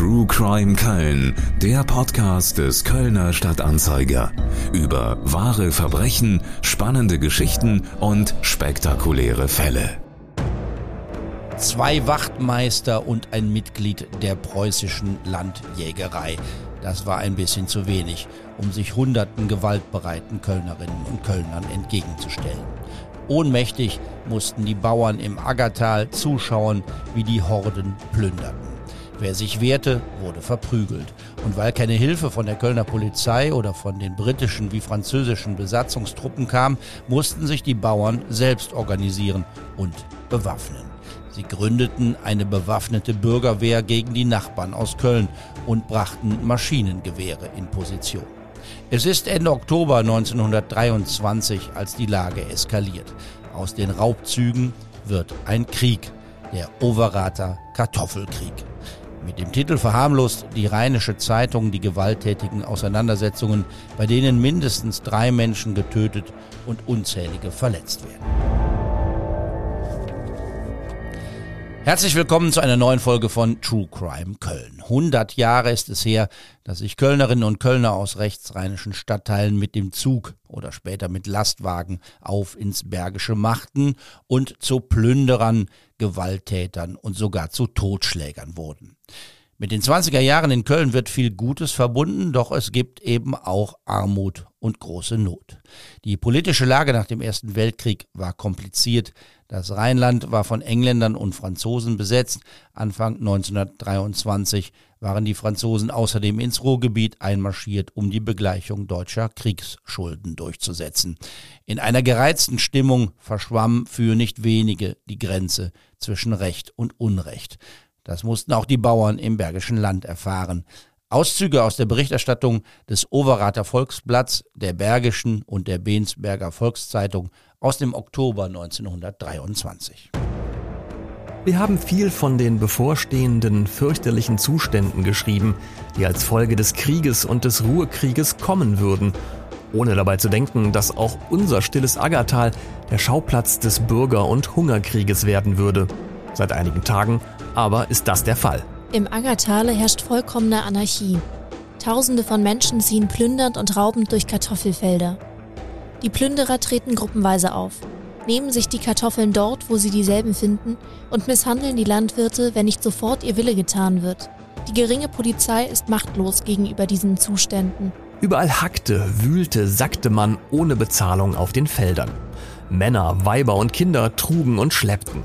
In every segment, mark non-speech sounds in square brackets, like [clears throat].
True Crime Köln, der Podcast des Kölner Stadtanzeiger. Über wahre Verbrechen, spannende Geschichten und spektakuläre Fälle. Zwei Wachtmeister und ein Mitglied der preußischen Landjägerei. Das war ein bisschen zu wenig, um sich hunderten gewaltbereiten Kölnerinnen und Kölnern entgegenzustellen. Ohnmächtig mussten die Bauern im Aggertal zuschauen, wie die Horden plünderten. Wer sich wehrte, wurde verprügelt. Und weil keine Hilfe von der Kölner Polizei oder von den britischen wie französischen Besatzungstruppen kam, mussten sich die Bauern selbst organisieren und bewaffnen. Sie gründeten eine bewaffnete Bürgerwehr gegen die Nachbarn aus Köln und brachten Maschinengewehre in Position. Es ist Ende Oktober 1923, als die Lage eskaliert. Aus den Raubzügen wird ein Krieg, der Overater Kartoffelkrieg. Mit dem Titel verharmlost die Rheinische Zeitung die gewalttätigen Auseinandersetzungen, bei denen mindestens drei Menschen getötet und unzählige verletzt werden. Herzlich willkommen zu einer neuen Folge von True Crime Köln. 100 Jahre ist es her, dass sich Kölnerinnen und Kölner aus rechtsrheinischen Stadtteilen mit dem Zug oder später mit Lastwagen auf ins Bergische machten und zu Plünderern, Gewalttätern und sogar zu Totschlägern wurden. Mit den 20er Jahren in Köln wird viel Gutes verbunden, doch es gibt eben auch Armut und große Not. Die politische Lage nach dem Ersten Weltkrieg war kompliziert. Das Rheinland war von Engländern und Franzosen besetzt. Anfang 1923 waren die Franzosen außerdem ins Ruhrgebiet einmarschiert, um die Begleichung deutscher Kriegsschulden durchzusetzen. In einer gereizten Stimmung verschwamm für nicht wenige die Grenze zwischen Recht und Unrecht. Das mussten auch die Bauern im Bergischen Land erfahren. Auszüge aus der Berichterstattung des Overater Volksblatts, der Bergischen und der Bensberger Volkszeitung aus dem Oktober 1923. Wir haben viel von den bevorstehenden fürchterlichen Zuständen geschrieben, die als Folge des Krieges und des Ruhrkrieges kommen würden, ohne dabei zu denken, dass auch unser stilles Aggertal der Schauplatz des Bürger- und Hungerkrieges werden würde. Seit einigen Tagen aber ist das der Fall. Im Aggertale herrscht vollkommene Anarchie. Tausende von Menschen ziehen plündernd und raubend durch Kartoffelfelder. Die Plünderer treten gruppenweise auf, nehmen sich die Kartoffeln dort, wo sie dieselben finden, und misshandeln die Landwirte, wenn nicht sofort ihr Wille getan wird. Die geringe Polizei ist machtlos gegenüber diesen Zuständen. Überall hackte, wühlte, sackte man ohne Bezahlung auf den Feldern. Männer, Weiber und Kinder trugen und schleppten.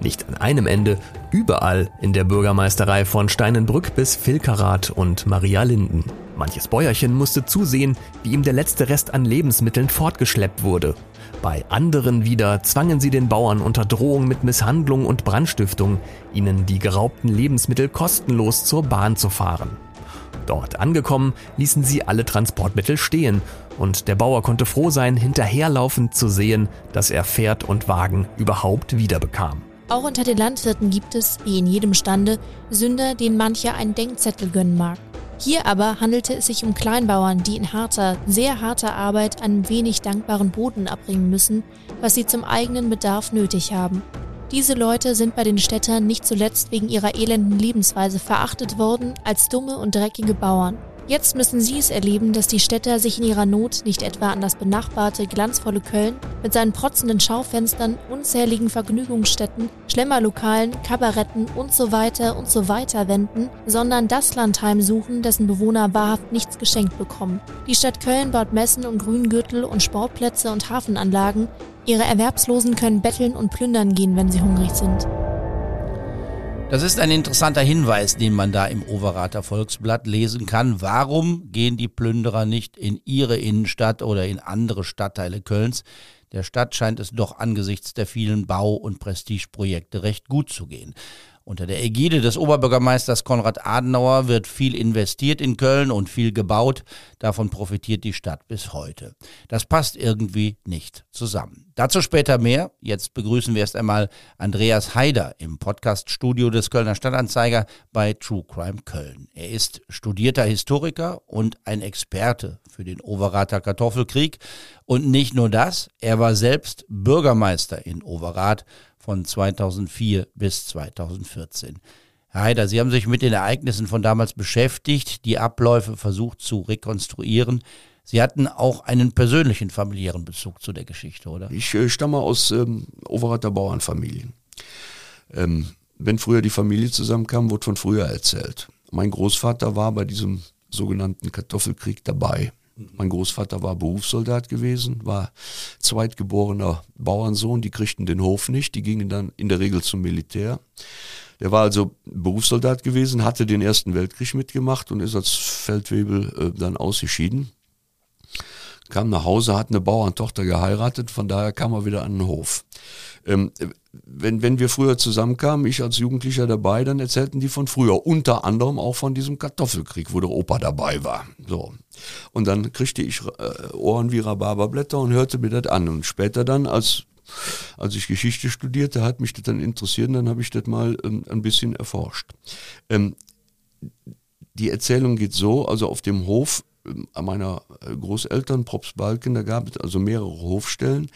Nicht an einem Ende, überall in der Bürgermeisterei von Steinenbrück bis Vilkerath und Maria Linden. Manches Bäuerchen musste zusehen, wie ihm der letzte Rest an Lebensmitteln fortgeschleppt wurde. Bei anderen wieder zwangen sie den Bauern unter Drohung mit Misshandlung und Brandstiftung, ihnen die geraubten Lebensmittel kostenlos zur Bahn zu fahren. Dort angekommen, ließen sie alle Transportmittel stehen und der Bauer konnte froh sein, hinterherlaufend zu sehen, dass er Pferd und Wagen überhaupt wiederbekam. Auch unter den Landwirten gibt es, wie in jedem Stande, Sünder, denen mancher einen Denkzettel gönnen mag. Hier aber handelte es sich um Kleinbauern, die in harter, sehr harter Arbeit einen wenig dankbaren Boden abbringen müssen, was sie zum eigenen Bedarf nötig haben. Diese Leute sind bei den Städtern nicht zuletzt wegen ihrer elenden Lebensweise verachtet worden als dumme und dreckige Bauern. Jetzt müssen sie es erleben, dass die Städter sich in ihrer Not nicht etwa an das benachbarte, glanzvolle Köln mit seinen protzenden Schaufenstern, unzähligen Vergnügungsstätten, Schlemmerlokalen, Kabaretten und so weiter und so weiter wenden, sondern das Land heimsuchen, dessen Bewohner wahrhaft nichts geschenkt bekommen. Die Stadt Köln baut Messen und Grüngürtel und Sportplätze und Hafenanlagen. Ihre Erwerbslosen können betteln und plündern gehen, wenn sie hungrig sind. Das ist ein interessanter Hinweis, den man da im Overater Volksblatt lesen kann. Warum gehen die Plünderer nicht in ihre Innenstadt oder in andere Stadtteile Kölns? Der Stadt scheint es doch angesichts der vielen Bau- und Prestigeprojekte recht gut zu gehen. Unter der Ägide des Oberbürgermeisters Konrad Adenauer wird viel investiert in Köln und viel gebaut. Davon profitiert die Stadt bis heute. Das passt irgendwie nicht zusammen. Dazu später mehr. Jetzt begrüßen wir erst einmal Andreas Haider im Podcaststudio des Kölner Stadtanzeiger bei True Crime Köln. Er ist studierter Historiker und ein Experte für den Overater Kartoffelkrieg. Und nicht nur das, er war selbst Bürgermeister in Overath von 2004 bis 2014. Herr Heider, Sie haben sich mit den Ereignissen von damals beschäftigt, die Abläufe versucht zu rekonstruieren. Sie hatten auch einen persönlichen familiären Bezug zu der Geschichte, oder? Ich äh, stamme aus ähm, Overater Bauernfamilien. Ähm, wenn früher die Familie zusammenkam, wurde von früher erzählt. Mein Großvater war bei diesem sogenannten Kartoffelkrieg dabei. Mein Großvater war Berufssoldat gewesen, war zweitgeborener Bauernsohn, die kriegten den Hof nicht, die gingen dann in der Regel zum Militär. Der war also Berufssoldat gewesen, hatte den Ersten Weltkrieg mitgemacht und ist als Feldwebel äh, dann ausgeschieden. Kam nach Hause, hat eine Bauerntochter geheiratet, von daher kam er wieder an den Hof. Ähm, wenn, wenn wir früher zusammenkamen, ich als Jugendlicher dabei, dann erzählten die von früher, unter anderem auch von diesem Kartoffelkrieg, wo der Opa dabei war. So. Und dann kriegte ich äh, Ohren wie Rhabarberblätter und hörte mir das an. Und später dann, als als ich Geschichte studierte, hat mich das dann interessiert und dann habe ich das mal ähm, ein bisschen erforscht. Ähm, die Erzählung geht so, also auf dem Hof meiner äh, Großeltern, Propsbalken, da gab es also mehrere Hofstellen.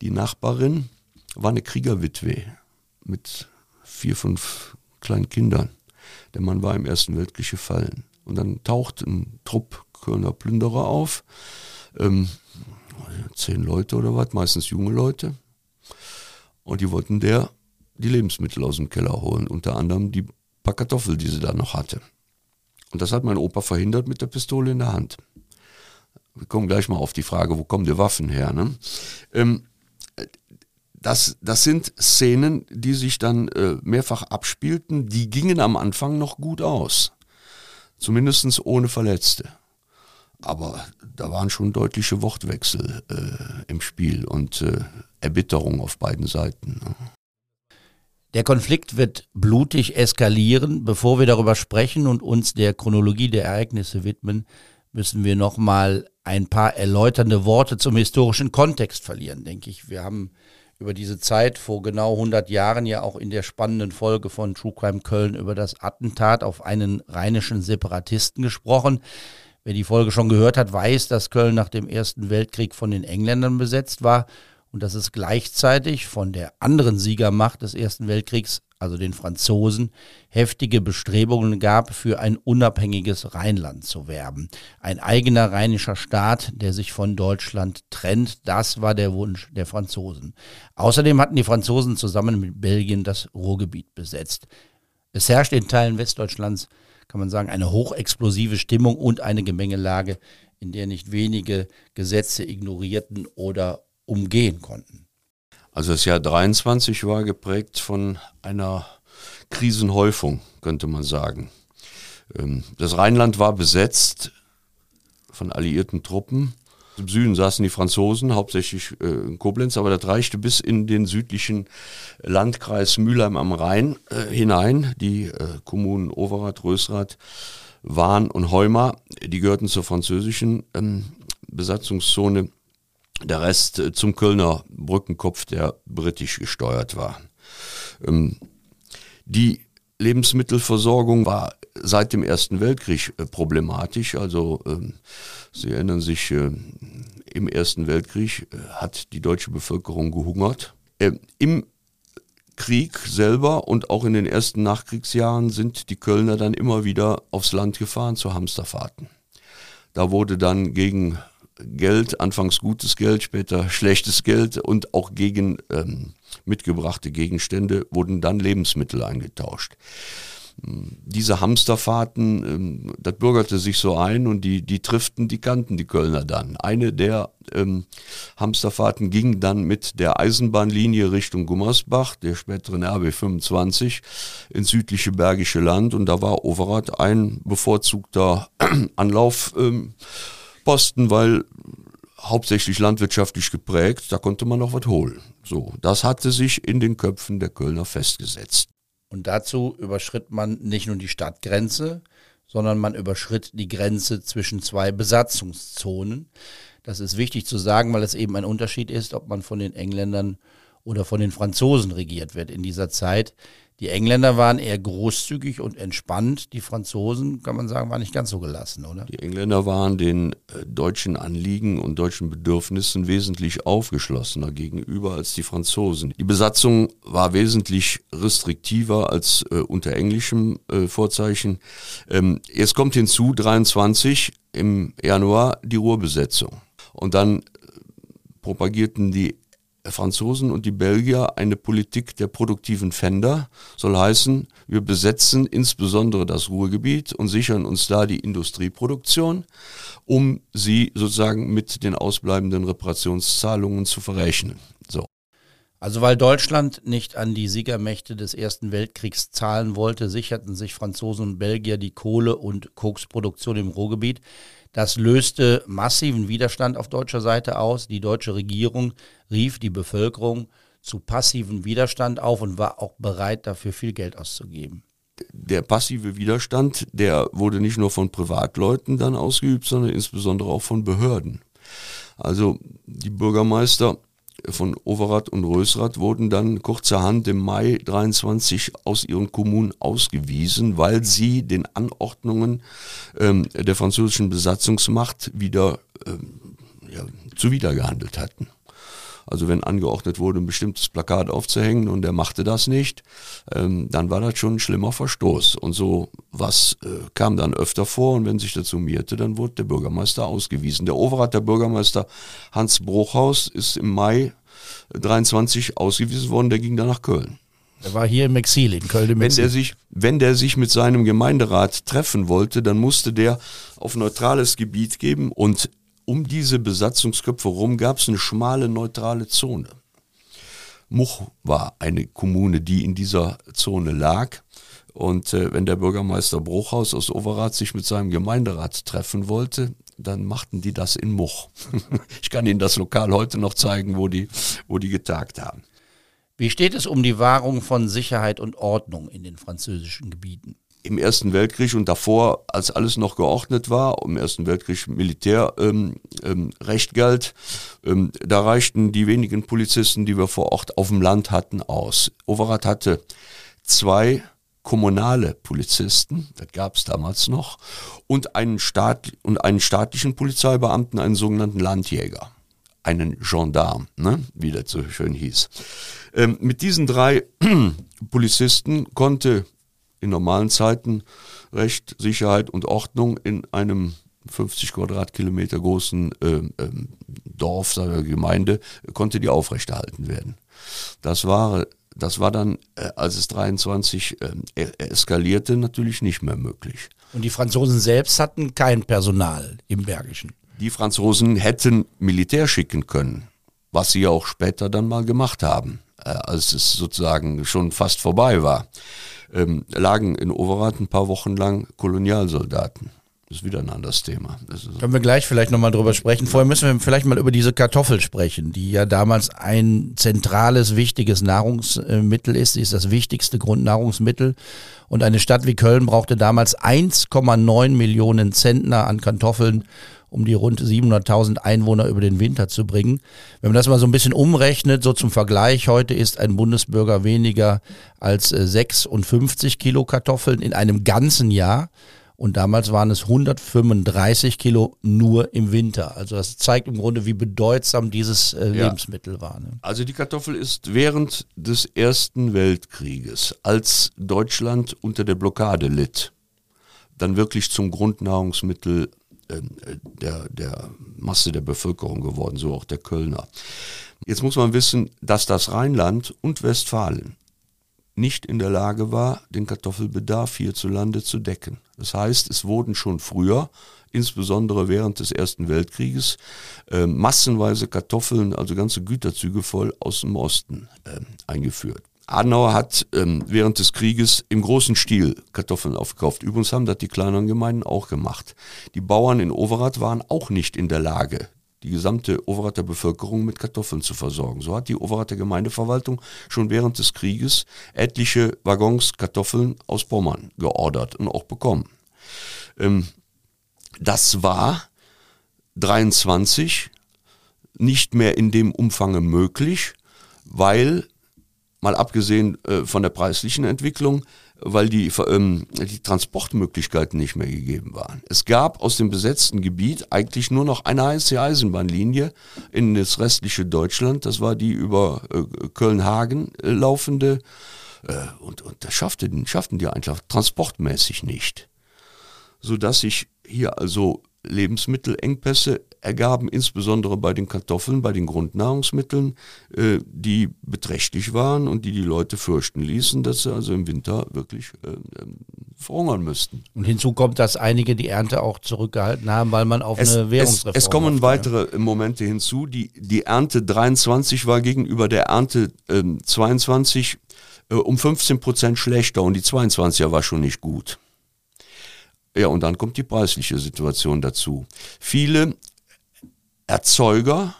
Die Nachbarin war eine Kriegerwitwe mit vier, fünf kleinen Kindern. Der Mann war im Ersten Weltkrieg gefallen. Und dann taucht ein Trupp Kölner Plünderer auf. Ähm, zehn Leute oder was, meistens junge Leute. Und die wollten der die Lebensmittel aus dem Keller holen, unter anderem die paar Kartoffeln, die sie da noch hatte. Und das hat mein Opa verhindert mit der Pistole in der Hand. Wir kommen gleich mal auf die Frage, wo kommen die Waffen her? Ne? Ähm, das, das sind Szenen, die sich dann äh, mehrfach abspielten. Die gingen am Anfang noch gut aus. Zumindest ohne Verletzte. Aber da waren schon deutliche Wortwechsel äh, im Spiel und äh, Erbitterung auf beiden Seiten. Ne? Der Konflikt wird blutig eskalieren. Bevor wir darüber sprechen und uns der Chronologie der Ereignisse widmen, müssen wir nochmal ein paar erläuternde Worte zum historischen Kontext verlieren, denke ich. Wir haben über diese Zeit vor genau 100 Jahren ja auch in der spannenden Folge von True Crime Köln über das Attentat auf einen rheinischen Separatisten gesprochen. Wer die Folge schon gehört hat, weiß, dass Köln nach dem Ersten Weltkrieg von den Engländern besetzt war und dass es gleichzeitig von der anderen Siegermacht des Ersten Weltkriegs, also den Franzosen, heftige Bestrebungen gab, für ein unabhängiges Rheinland zu werben. Ein eigener rheinischer Staat, der sich von Deutschland trennt, das war der Wunsch der Franzosen. Außerdem hatten die Franzosen zusammen mit Belgien das Ruhrgebiet besetzt. Es herrscht in Teilen Westdeutschlands, kann man sagen, eine hochexplosive Stimmung und eine Gemengelage, in der nicht wenige Gesetze ignorierten oder umgehen konnten. Also das Jahr 23 war geprägt von einer Krisenhäufung, könnte man sagen. Ähm, das Rheinland war besetzt von alliierten Truppen. Im Süden saßen die Franzosen, hauptsächlich äh, in Koblenz, aber das reichte bis in den südlichen Landkreis Mülheim am Rhein äh, hinein. Die äh, Kommunen Overath, Rösrath, Wahn und Heumar, die gehörten zur französischen ähm, Besatzungszone der Rest äh, zum Kölner Brückenkopf, der britisch gesteuert war. Ähm, die Lebensmittelversorgung war seit dem Ersten Weltkrieg äh, problematisch. Also ähm, Sie erinnern sich, äh, im Ersten Weltkrieg hat die deutsche Bevölkerung gehungert. Ähm, Im Krieg selber und auch in den ersten Nachkriegsjahren sind die Kölner dann immer wieder aufs Land gefahren zu Hamsterfahrten. Da wurde dann gegen Geld, anfangs gutes Geld, später schlechtes Geld und auch gegen ähm, mitgebrachte Gegenstände wurden dann Lebensmittel eingetauscht. Hm, diese Hamsterfahrten, ähm, das bürgerte sich so ein und die, die trifften, die kannten die Kölner dann. Eine der ähm, Hamsterfahrten ging dann mit der Eisenbahnlinie Richtung Gummersbach, der späteren RB 25, ins südliche Bergische Land und da war Overath ein bevorzugter [clears throat] Anlauf. Ähm, Posten, weil hauptsächlich landwirtschaftlich geprägt, da konnte man noch was holen. So, das hatte sich in den Köpfen der Kölner festgesetzt. Und dazu überschritt man nicht nur die Stadtgrenze, sondern man überschritt die Grenze zwischen zwei Besatzungszonen. Das ist wichtig zu sagen, weil es eben ein Unterschied ist, ob man von den Engländern oder von den Franzosen regiert wird in dieser Zeit. Die Engländer waren eher großzügig und entspannt. Die Franzosen, kann man sagen, waren nicht ganz so gelassen, oder? Die Engländer waren den äh, deutschen Anliegen und deutschen Bedürfnissen wesentlich aufgeschlossener gegenüber als die Franzosen. Die Besatzung war wesentlich restriktiver als äh, unter englischem äh, Vorzeichen. Ähm, es kommt hinzu, 23 im Januar die Ruhrbesetzung. Und dann äh, propagierten die Franzosen und die Belgier eine Politik der produktiven Fender, soll heißen, wir besetzen insbesondere das Ruhrgebiet und sichern uns da die Industrieproduktion, um sie sozusagen mit den ausbleibenden Reparationszahlungen zu verrechnen. So. Also weil Deutschland nicht an die Siegermächte des Ersten Weltkriegs zahlen wollte, sicherten sich Franzosen und Belgier die Kohle- und Koksproduktion im Ruhrgebiet. Das löste massiven Widerstand auf deutscher Seite aus. Die deutsche Regierung rief die Bevölkerung zu passiven Widerstand auf und war auch bereit, dafür viel Geld auszugeben. Der passive Widerstand, der wurde nicht nur von Privatleuten dann ausgeübt, sondern insbesondere auch von Behörden. Also die Bürgermeister von Overath und Rösrath wurden dann kurzerhand im Mai 23 aus ihren Kommunen ausgewiesen, weil sie den Anordnungen ähm, der französischen Besatzungsmacht wieder ähm, ja, zuwidergehandelt hatten. Also wenn angeordnet wurde, ein bestimmtes Plakat aufzuhängen und er machte das nicht, ähm, dann war das schon ein schlimmer Verstoß. Und so was äh, kam dann öfter vor und wenn sich das summierte, dann wurde der Bürgermeister ausgewiesen. Der Overath, der Bürgermeister Hans Bruchhaus, ist im Mai 23 ausgewiesen worden, der ging dann nach Köln. Er war hier im Exil, in Köln im wenn Exil. Der sich, wenn der sich mit seinem Gemeinderat treffen wollte, dann musste der auf neutrales Gebiet geben und um diese Besatzungsköpfe rum gab es eine schmale neutrale Zone. Much war eine Kommune, die in dieser Zone lag. Und äh, wenn der Bürgermeister Bruchhaus aus Overath sich mit seinem Gemeinderat treffen wollte, dann machten die das in Much. [laughs] ich kann Ihnen das Lokal heute noch zeigen, wo die, wo die getagt haben. Wie steht es um die Wahrung von Sicherheit und Ordnung in den französischen Gebieten? Im Ersten Weltkrieg und davor, als alles noch geordnet war, im Ersten Weltkrieg Militärrecht ähm, ähm, galt, ähm, da reichten die wenigen Polizisten, die wir vor Ort auf dem Land hatten, aus. Overath hatte zwei kommunale Polizisten, das gab es damals noch, und einen, Staat, und einen staatlichen Polizeibeamten, einen sogenannten Landjäger, einen Gendarm, ne, wie das so schön hieß. Ähm, mit diesen drei [clears throat] Polizisten konnte in normalen Zeiten Recht, Sicherheit und Ordnung in einem 50 Quadratkilometer großen äh, äh, Dorf, sagen wir, Gemeinde, konnte die aufrechterhalten werden. Das war, das war dann, äh, als es 23 äh, eskalierte, natürlich nicht mehr möglich. Und die Franzosen selbst hatten kein Personal im Bergischen. Die Franzosen hätten Militär schicken können, was sie auch später dann mal gemacht haben, äh, als es sozusagen schon fast vorbei war ähm, lagen in Overath ein paar Wochen lang Kolonialsoldaten. Das ist wieder ein anderes Thema. Können wir gleich vielleicht nochmal drüber sprechen. Vorher müssen wir vielleicht mal über diese Kartoffel sprechen, die ja damals ein zentrales, wichtiges Nahrungsmittel ist. Sie ist das wichtigste Grundnahrungsmittel. Und eine Stadt wie Köln brauchte damals 1,9 Millionen Zentner an Kartoffeln, um die rund 700.000 Einwohner über den Winter zu bringen. Wenn man das mal so ein bisschen umrechnet, so zum Vergleich, heute ist ein Bundesbürger weniger als 56 äh, Kilo Kartoffeln in einem ganzen Jahr. Und damals waren es 135 Kilo nur im Winter. Also das zeigt im Grunde, wie bedeutsam dieses äh, Lebensmittel ja. war. Ne? Also die Kartoffel ist während des Ersten Weltkrieges, als Deutschland unter der Blockade litt, dann wirklich zum Grundnahrungsmittel der, der Masse der Bevölkerung geworden, so auch der Kölner. Jetzt muss man wissen, dass das Rheinland und Westfalen nicht in der Lage war, den Kartoffelbedarf hierzulande zu decken. Das heißt, es wurden schon früher, insbesondere während des Ersten Weltkrieges, äh, massenweise Kartoffeln, also ganze Güterzüge voll aus dem Osten äh, eingeführt. Adenauer hat ähm, während des Krieges im großen Stil Kartoffeln aufgekauft. Übrigens haben das die kleineren Gemeinden auch gemacht. Die Bauern in Overath waren auch nicht in der Lage, die gesamte Overather Bevölkerung mit Kartoffeln zu versorgen. So hat die Overather Gemeindeverwaltung schon während des Krieges etliche Waggons Kartoffeln aus Pommern geordert und auch bekommen. Ähm, das war 23 nicht mehr in dem Umfang möglich, weil mal abgesehen äh, von der preislichen Entwicklung, weil die, ähm, die Transportmöglichkeiten nicht mehr gegeben waren. Es gab aus dem besetzten Gebiet eigentlich nur noch eine einzige Eisenbahnlinie in das restliche Deutschland. Das war die über äh, Köln-Hagen äh, laufende. Äh, und, und das schafften, schafften die einfach transportmäßig nicht. Sodass sich hier also Lebensmittelengpässe ergaben, insbesondere bei den Kartoffeln, bei den Grundnahrungsmitteln, äh, die beträchtlich waren und die die Leute fürchten ließen, dass sie also im Winter wirklich äh, ähm, verhungern müssten. Und hinzu kommt, dass einige die Ernte auch zurückgehalten haben, weil man auf es, eine Währungsreform Es, es kommen weitere Momente hinzu. Die, die Ernte 23 war gegenüber der Ernte äh, 22 um 15 Prozent schlechter und die 22er war schon nicht gut. Ja, und dann kommt die preisliche Situation dazu. Viele Erzeuger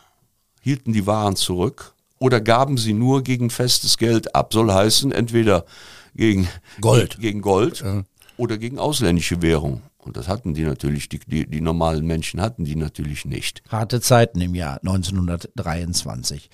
hielten die Waren zurück oder gaben sie nur gegen festes Geld ab. Soll heißen, entweder gegen Gold, gegen Gold ja. oder gegen ausländische Währung. Und das hatten die natürlich, die, die, die normalen Menschen hatten die natürlich nicht. Harte Zeiten im Jahr 1923.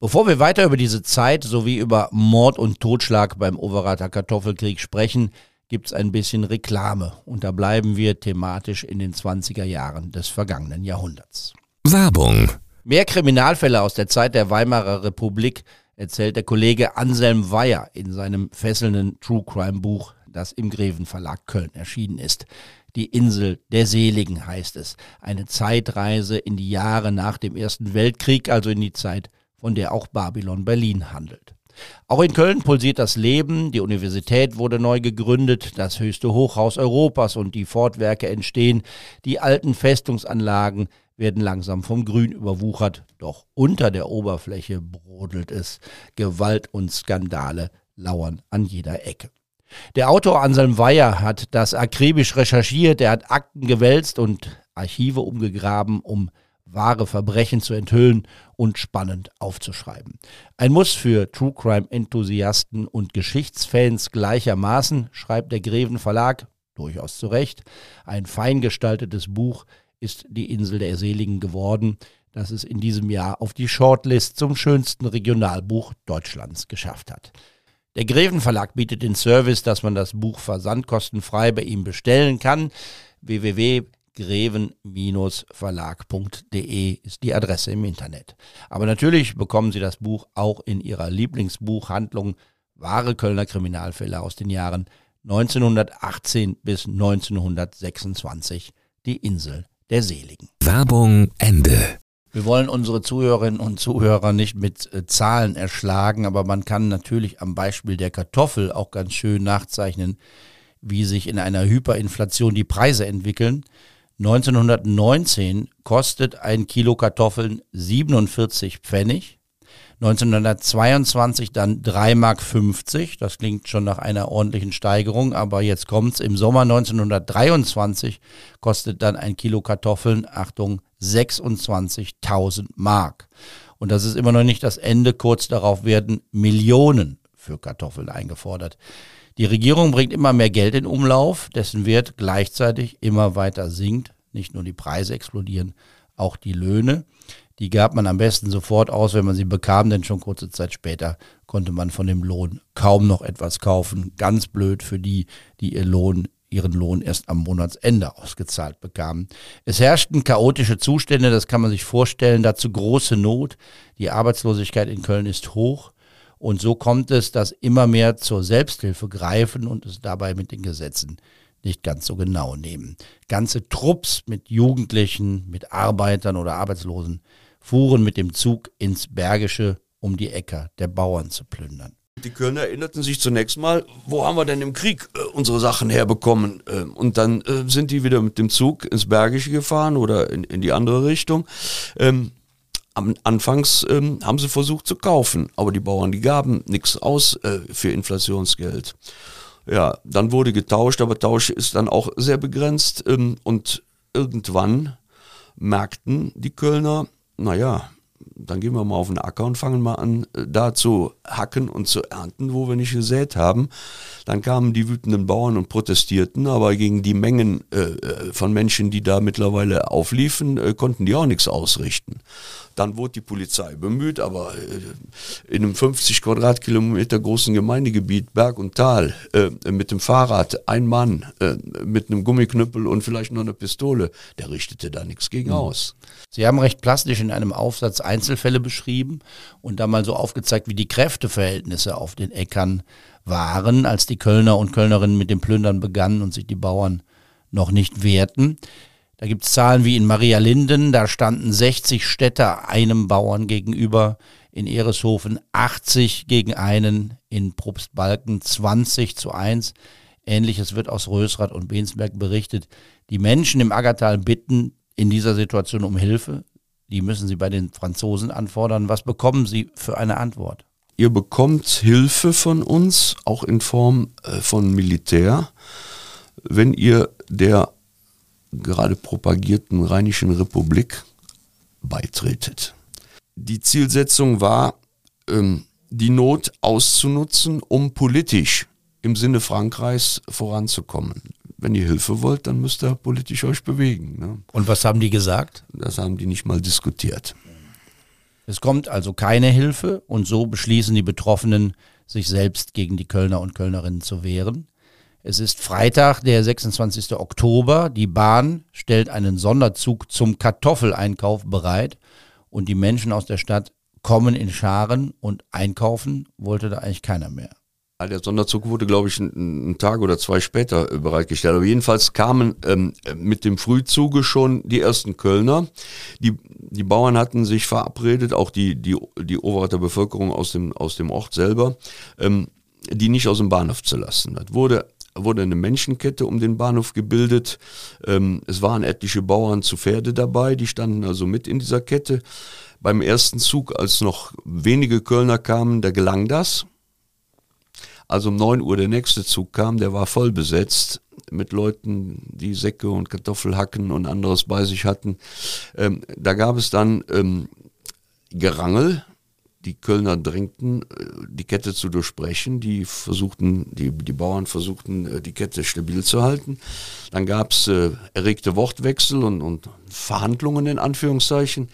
Bevor wir weiter über diese Zeit sowie über Mord und Totschlag beim Overater Kartoffelkrieg sprechen, gibt es ein bisschen Reklame und da bleiben wir thematisch in den 20er Jahren des vergangenen Jahrhunderts. Werbung. Mehr Kriminalfälle aus der Zeit der Weimarer Republik erzählt der Kollege Anselm Weyer in seinem fesselnden True Crime Buch, das im Greven Verlag Köln erschienen ist. Die Insel der Seligen heißt es. Eine Zeitreise in die Jahre nach dem Ersten Weltkrieg, also in die Zeit, von der auch Babylon Berlin handelt. Auch in Köln pulsiert das Leben, die Universität wurde neu gegründet, das höchste Hochhaus Europas. Und die Fortwerke entstehen, die alten Festungsanlagen werden langsam vom Grün überwuchert, doch unter der Oberfläche brodelt es, Gewalt und Skandale lauern an jeder Ecke. Der Autor Anselm Weyer hat das akribisch recherchiert, er hat Akten gewälzt und Archive umgegraben, um wahre Verbrechen zu enthüllen und spannend aufzuschreiben. Ein Muss für True Crime Enthusiasten und Geschichtsfans gleichermaßen, schreibt der Greven Verlag, durchaus zu Recht. Ein fein gestaltetes Buch ist Die Insel der Seligen geworden, das es in diesem Jahr auf die Shortlist zum schönsten Regionalbuch Deutschlands geschafft hat. Der Greven Verlag bietet den Service, dass man das Buch versandkostenfrei bei ihm bestellen kann. www greven-verlag.de ist die Adresse im Internet. Aber natürlich bekommen Sie das Buch auch in Ihrer Lieblingsbuchhandlung Wahre Kölner Kriminalfälle aus den Jahren 1918 bis 1926. Die Insel der Seligen. Werbung Ende. Wir wollen unsere Zuhörerinnen und Zuhörer nicht mit äh, Zahlen erschlagen, aber man kann natürlich am Beispiel der Kartoffel auch ganz schön nachzeichnen, wie sich in einer Hyperinflation die Preise entwickeln. 1919 kostet ein Kilo Kartoffeln 47 Pfennig. 1922 dann 3,50 Mark. Das klingt schon nach einer ordentlichen Steigerung, aber jetzt kommt's. Im Sommer 1923 kostet dann ein Kilo Kartoffeln, Achtung, 26.000 Mark. Und das ist immer noch nicht das Ende. Kurz darauf werden Millionen für Kartoffeln eingefordert. Die Regierung bringt immer mehr Geld in Umlauf, dessen Wert gleichzeitig immer weiter sinkt. Nicht nur die Preise explodieren, auch die Löhne. Die gab man am besten sofort aus, wenn man sie bekam, denn schon kurze Zeit später konnte man von dem Lohn kaum noch etwas kaufen. Ganz blöd für die, die ihr Lohn, ihren Lohn erst am Monatsende ausgezahlt bekamen. Es herrschten chaotische Zustände, das kann man sich vorstellen, dazu große Not. Die Arbeitslosigkeit in Köln ist hoch. Und so kommt es, dass immer mehr zur Selbsthilfe greifen und es dabei mit den Gesetzen nicht ganz so genau nehmen. Ganze Trupps mit Jugendlichen, mit Arbeitern oder Arbeitslosen fuhren mit dem Zug ins Bergische, um die Äcker der Bauern zu plündern. Die Kölner erinnerten sich zunächst mal, wo haben wir denn im Krieg äh, unsere Sachen herbekommen? Äh, und dann äh, sind die wieder mit dem Zug ins Bergische gefahren oder in, in die andere Richtung. Ähm, am, anfangs ähm, haben sie versucht zu kaufen, aber die Bauern, die gaben nichts aus äh, für Inflationsgeld. Ja, dann wurde getauscht, aber Tausch ist dann auch sehr begrenzt ähm, und irgendwann merkten die Kölner, naja, dann gehen wir mal auf den Acker und fangen mal an, äh, da zu hacken und zu ernten, wo wir nicht gesät haben. Dann kamen die wütenden Bauern und protestierten, aber gegen die Mengen äh, äh von Menschen, die da mittlerweile aufliefen, äh, konnten die auch nichts ausrichten. Dann wurde die Polizei bemüht, aber äh, in einem 50 Quadratkilometer großen Gemeindegebiet, Berg und Tal, äh, mit dem Fahrrad, ein Mann, äh, mit einem Gummiknüppel und vielleicht noch eine Pistole, der richtete da nichts gegen mhm. aus. Sie haben recht plastisch in einem Aufsatz Einzelfälle beschrieben und da mal so aufgezeigt, wie die Kräfteverhältnisse auf den Äckern waren, als die Kölner und Kölnerinnen mit dem Plündern begannen und sich die Bauern noch nicht wehrten. Da gibt es Zahlen wie in Maria Linden, da standen 60 Städter einem Bauern gegenüber, in Ereshofen 80 gegen einen, in Probstbalken 20 zu 1. Ähnliches wird aus Rösrath und Bensberg berichtet. Die Menschen im Aggertal bitten in dieser Situation um Hilfe. Die müssen sie bei den Franzosen anfordern. Was bekommen sie für eine Antwort? Ihr bekommt Hilfe von uns, auch in Form äh, von Militär, wenn ihr der gerade propagierten Rheinischen Republik beitretet. Die Zielsetzung war, ähm, die Not auszunutzen, um politisch im Sinne Frankreichs voranzukommen. Wenn ihr Hilfe wollt, dann müsst ihr politisch euch bewegen. Ne? Und was haben die gesagt? Das haben die nicht mal diskutiert. Es kommt also keine Hilfe und so beschließen die Betroffenen, sich selbst gegen die Kölner und Kölnerinnen zu wehren. Es ist Freitag, der 26. Oktober. Die Bahn stellt einen Sonderzug zum Kartoffeleinkauf bereit und die Menschen aus der Stadt kommen in Scharen und einkaufen wollte da eigentlich keiner mehr. Der Sonderzug wurde, glaube ich, einen Tag oder zwei später äh, bereitgestellt. Aber jedenfalls kamen ähm, mit dem Frühzuge schon die ersten Kölner. Die, die Bauern hatten sich verabredet, auch die, die, die Overater Bevölkerung aus dem, aus dem Ort selber, ähm, die nicht aus dem Bahnhof zu lassen. Das wurde wurde eine Menschenkette um den Bahnhof gebildet. Ähm, es waren etliche Bauern zu Pferde dabei, die standen also mit in dieser Kette. Beim ersten Zug, als noch wenige Kölner kamen, da gelang das. Also um 9 Uhr der nächste Zug kam, der war voll besetzt mit Leuten, die Säcke und Kartoffelhacken und anderes bei sich hatten. Ähm, da gab es dann ähm, Gerangel die Kölner drängten, äh, die Kette zu durchbrechen. Die versuchten, die, die Bauern versuchten, äh, die Kette stabil zu halten. Dann gab es äh, erregte Wortwechsel und, und, Verhandlungen in Anführungszeichen.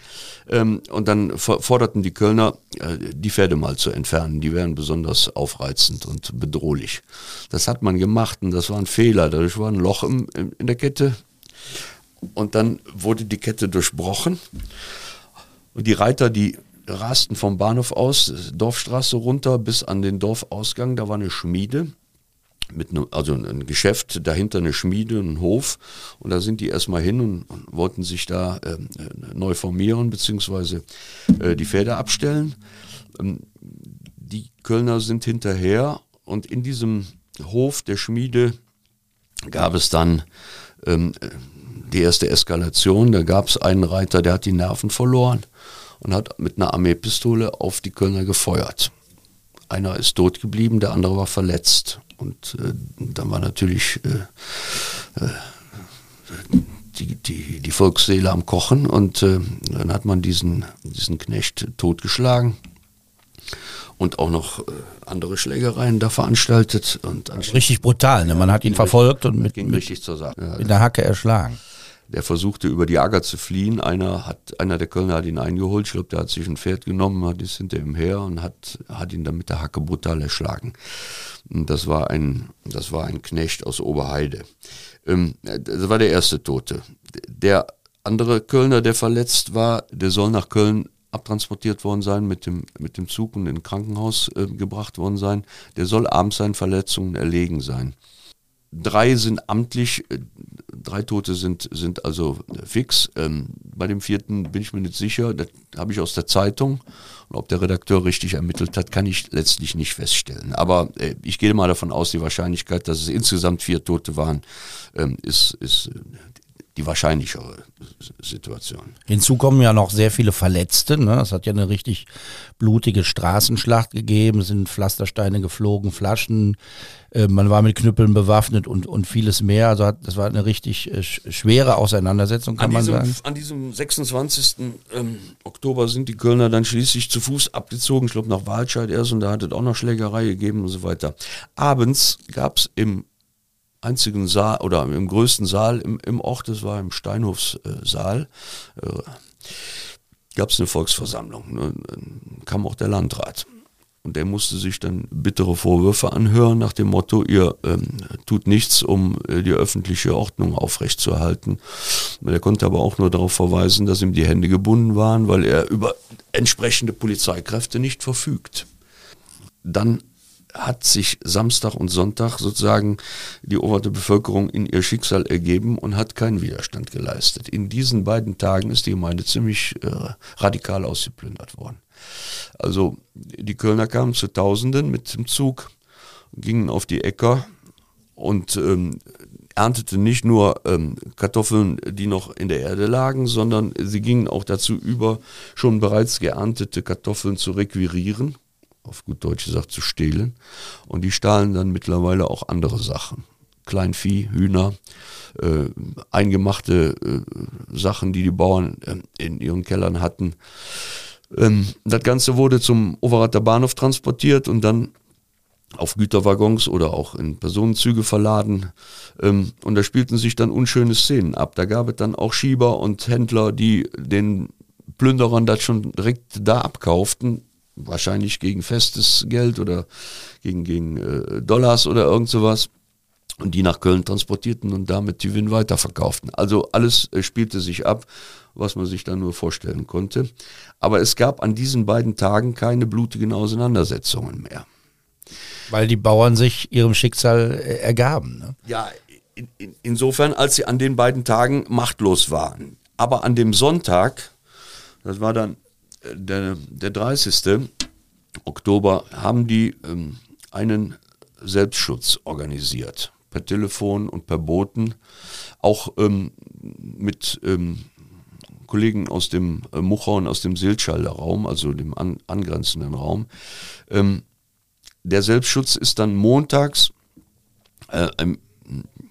Ähm, und dann forderten die Kölner, äh, die Pferde mal zu entfernen. Die wären besonders aufreizend und bedrohlich. Das hat man gemacht und das war ein Fehler. Dadurch war ein Loch im, in der Kette. Und dann wurde die Kette durchbrochen. Und die Reiter, die rasten vom Bahnhof aus, Dorfstraße runter bis an den Dorfausgang, da war eine Schmiede. Mit ne, also ein Geschäft, dahinter eine Schmiede, ein Hof. Und da sind die erstmal hin und, und wollten sich da äh, neu formieren, beziehungsweise äh, die Pferde abstellen. Ähm, die Kölner sind hinterher und in diesem Hof der Schmiede gab es dann ähm, die erste Eskalation. Da gab es einen Reiter, der hat die Nerven verloren und hat mit einer Armeepistole auf die Kölner gefeuert. Einer ist tot geblieben, der andere war verletzt. Und äh, dann war natürlich äh, äh, die, die, die Volksseele am Kochen und äh, dann hat man diesen, diesen Knecht totgeschlagen und auch noch äh, andere Schlägereien da veranstaltet. Und richtig brutal, ne? man hat ihn verfolgt und mit, ging richtig zur Sache. In der Hacke erschlagen der versuchte über die Ager zu fliehen. Einer hat, einer der Kölner hat ihn eingeholt. Ich glaube, der hat sich ein Pferd genommen, hat ist hinter ihm her und hat, hat ihn dann mit der Hacke brutal erschlagen. Und das war ein, das war ein Knecht aus Oberheide. Ähm, das war der erste Tote. Der andere Kölner, der verletzt war, der soll nach Köln abtransportiert worden sein, mit dem, mit dem Zug und in Krankenhaus äh, gebracht worden sein. Der soll abends seinen Verletzungen erlegen sein. Drei sind amtlich, äh, drei Tote sind, sind also fix. Ähm, bei dem vierten bin ich mir nicht sicher. Das habe ich aus der Zeitung. Und ob der Redakteur richtig ermittelt hat, kann ich letztlich nicht feststellen. Aber äh, ich gehe mal davon aus, die Wahrscheinlichkeit, dass es insgesamt vier Tote waren, ähm, ist, ist die wahrscheinlichere Situation. Hinzu kommen ja noch sehr viele Verletzte. Ne? Es hat ja eine richtig blutige Straßenschlacht gegeben, es sind Pflastersteine geflogen, Flaschen, äh, man war mit Knüppeln bewaffnet und, und vieles mehr. Also hat, das war eine richtig äh, schwere Auseinandersetzung, kann an man diesem, sagen. An diesem 26. Ähm, Oktober sind die Kölner dann schließlich zu Fuß abgezogen, ich glaube nach Walscheid erst und da hat es auch noch Schlägerei gegeben und so weiter. Abends gab es im einzigen Saal oder im größten Saal im, im Ort, das war im Steinhofssaal, äh, gab es eine Volksversammlung. Ne? Kam auch der Landrat. Und der musste sich dann bittere Vorwürfe anhören nach dem Motto, ihr ähm, tut nichts, um äh, die öffentliche Ordnung aufrechtzuerhalten. Er konnte aber auch nur darauf verweisen, dass ihm die Hände gebunden waren, weil er über entsprechende Polizeikräfte nicht verfügt. Dann hat sich Samstag und Sonntag sozusagen die obere Bevölkerung in ihr Schicksal ergeben und hat keinen Widerstand geleistet. In diesen beiden Tagen ist die Gemeinde ziemlich äh, radikal ausgeplündert worden. Also die Kölner kamen zu Tausenden mit dem Zug, gingen auf die Äcker und ähm, ernteten nicht nur ähm, Kartoffeln, die noch in der Erde lagen, sondern sie gingen auch dazu über, schon bereits geerntete Kartoffeln zu requirieren auf gut Deutsch gesagt, zu stehlen. Und die stahlen dann mittlerweile auch andere Sachen. Kleinvieh, Hühner, äh, eingemachte äh, Sachen, die die Bauern äh, in ihren Kellern hatten. Ähm, das Ganze wurde zum Overater Bahnhof transportiert und dann auf Güterwaggons oder auch in Personenzüge verladen. Ähm, und da spielten sich dann unschöne Szenen ab. Da gab es dann auch Schieber und Händler, die den Plünderern das schon direkt da abkauften, wahrscheinlich gegen festes Geld oder gegen, gegen äh, Dollars oder irgend sowas. Und die nach Köln transportierten und damit die Gewinn weiterverkauften. Also alles äh, spielte sich ab, was man sich da nur vorstellen konnte. Aber es gab an diesen beiden Tagen keine blutigen Auseinandersetzungen mehr. Weil die Bauern sich ihrem Schicksal äh, ergaben. Ne? Ja, in, in, insofern, als sie an den beiden Tagen machtlos waren. Aber an dem Sonntag, das war dann der, der 30. Oktober haben die ähm, einen Selbstschutz organisiert. Per Telefon und per Boten. Auch ähm, mit ähm, Kollegen aus dem äh, Muchau und aus dem Silchalder Raum, also dem an, angrenzenden Raum. Ähm, der Selbstschutz ist dann montags, äh, ähm,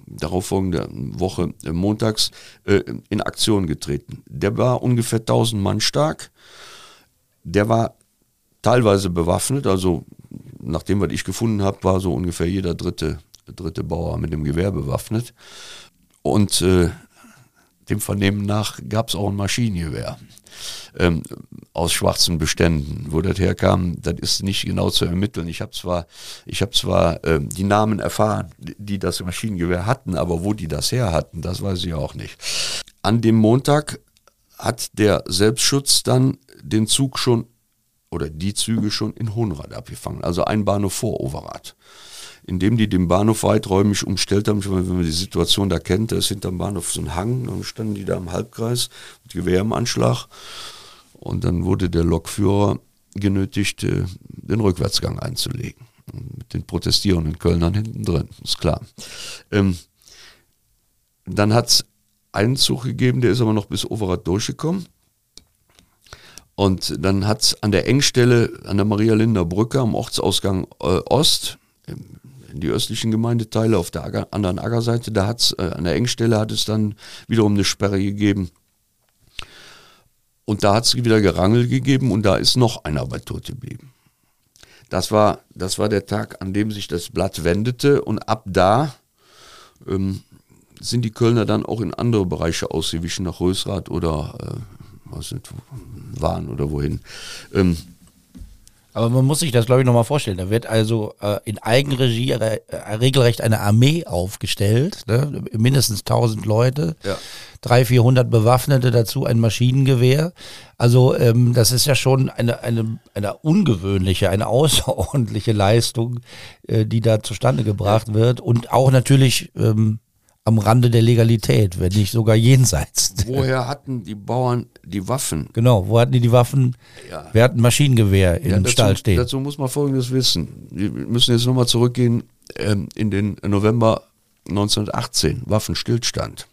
darauffolgende Woche äh, montags, äh, in Aktion getreten. Der war ungefähr 1000 Mann stark der war teilweise bewaffnet, also nachdem was ich gefunden habe, war so ungefähr jeder dritte, dritte Bauer mit dem Gewehr bewaffnet. Und äh, dem Vernehmen nach gab es auch ein Maschinengewehr ähm, aus schwarzen Beständen. Wo das herkam, das ist nicht genau zu ermitteln. Ich habe zwar, ich hab zwar ähm, die Namen erfahren, die das Maschinengewehr hatten, aber wo die das her hatten, das weiß ich auch nicht. An dem Montag hat der Selbstschutz dann den Zug schon oder die Züge schon in Hohenrad abgefangen, also ein Bahnhof vor Overath. Indem die den Bahnhof weiträumig umstellt haben, wenn man die Situation da kennt, da ist hinterm Bahnhof so ein Hang, dann standen die da im Halbkreis mit Gewehr im Anschlag und dann wurde der Lokführer genötigt, äh, den Rückwärtsgang einzulegen. Mit den protestierenden Kölnern hinten drin, ist klar. Ähm, dann hat es einen Zug gegeben, der ist aber noch bis Overath durchgekommen. Und dann hat es an der Engstelle, an der Maria-Linder Brücke am Ortsausgang äh, Ost, in die östlichen Gemeindeteile auf der Ager, anderen Aggerseite, da hat es äh, an der Engstelle hat es dann wiederum eine Sperre gegeben. Und da hat es wieder Gerangel gegeben und da ist noch einer bei tot geblieben. Das war, das war der Tag, an dem sich das Blatt wendete und ab da ähm, sind die Kölner dann auch in andere Bereiche ausgewichen, nach Rösrath oder äh, was nicht, waren oder wohin. Ähm, aber man muss sich das, glaube ich, nochmal vorstellen. Da wird also äh, in Eigenregie äh, regelrecht eine Armee aufgestellt, ne? mindestens 1000 Leute, ja. 300, 400 Bewaffnete, dazu ein Maschinengewehr. Also ähm, das ist ja schon eine, eine, eine ungewöhnliche, eine [laughs] außerordentliche Leistung, äh, die da zustande gebracht wird. Und auch natürlich ähm, am Rande der Legalität, wenn nicht sogar jenseits. Woher hatten die Bauern die Waffen? Genau, wo hatten die die Waffen? Ja. Wer hat ein Maschinengewehr im ja, dazu, Stall stehen? Dazu muss man Folgendes wissen. Wir müssen jetzt nochmal zurückgehen ähm, in den November 1918, Waffenstillstand.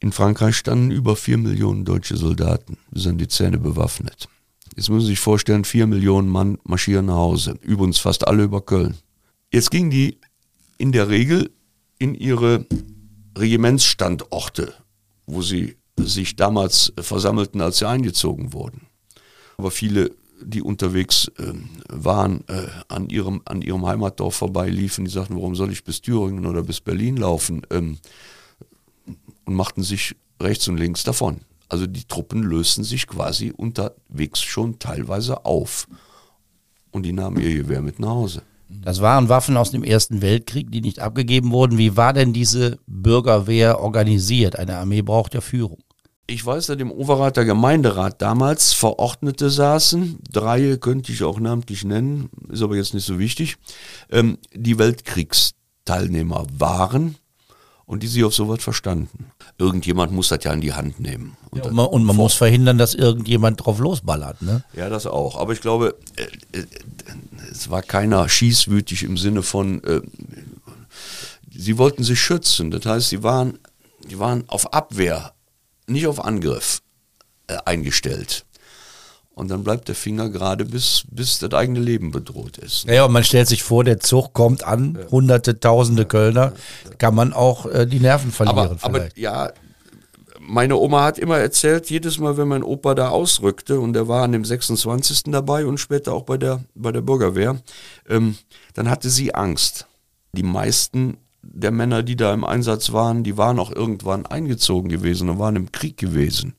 In Frankreich standen über vier Millionen deutsche Soldaten, bis an die Zähne bewaffnet. Jetzt müssen Sie sich vorstellen, vier Millionen Mann marschieren nach Hause, übrigens fast alle über Köln. Jetzt gingen die in der Regel in ihre Regimentsstandorte, wo sie sich damals versammelten, als sie eingezogen wurden. Aber viele, die unterwegs äh, waren, äh, an, ihrem, an ihrem Heimatdorf vorbeiliefen, die sagten, warum soll ich bis Thüringen oder bis Berlin laufen? Ähm, und machten sich rechts und links davon. Also die Truppen lösten sich quasi unterwegs schon teilweise auf. Und die nahmen ihr Gewehr mit nach Hause. Das waren Waffen aus dem Ersten Weltkrieg, die nicht abgegeben wurden. Wie war denn diese Bürgerwehr organisiert? Eine Armee braucht ja Führung. Ich weiß, dass im Overater Gemeinderat damals Verordnete saßen, drei könnte ich auch namentlich nennen, ist aber jetzt nicht so wichtig, ähm, die Weltkriegsteilnehmer waren und die sich auf sowas verstanden. Irgendjemand muss das ja in die Hand nehmen. Und, ja, und man, und man muss verhindern, dass irgendjemand drauf losballert. Ne? Ja, das auch. Aber ich glaube, äh, äh, es war keiner schießwütig im Sinne von, äh, sie wollten sich schützen. Das heißt, sie waren, die waren auf Abwehr nicht auf Angriff äh, eingestellt. Und dann bleibt der Finger gerade, bis, bis das eigene Leben bedroht ist. Ja, und man stellt sich vor, der Zug kommt an, hunderte, tausende Kölner, kann man auch äh, die Nerven verlieren. Aber, aber ja, meine Oma hat immer erzählt, jedes Mal, wenn mein Opa da ausrückte, und er war an dem 26. dabei und später auch bei der, bei der Bürgerwehr, ähm, dann hatte sie Angst. Die meisten der Männer, die da im Einsatz waren, die waren auch irgendwann eingezogen gewesen und waren im Krieg gewesen.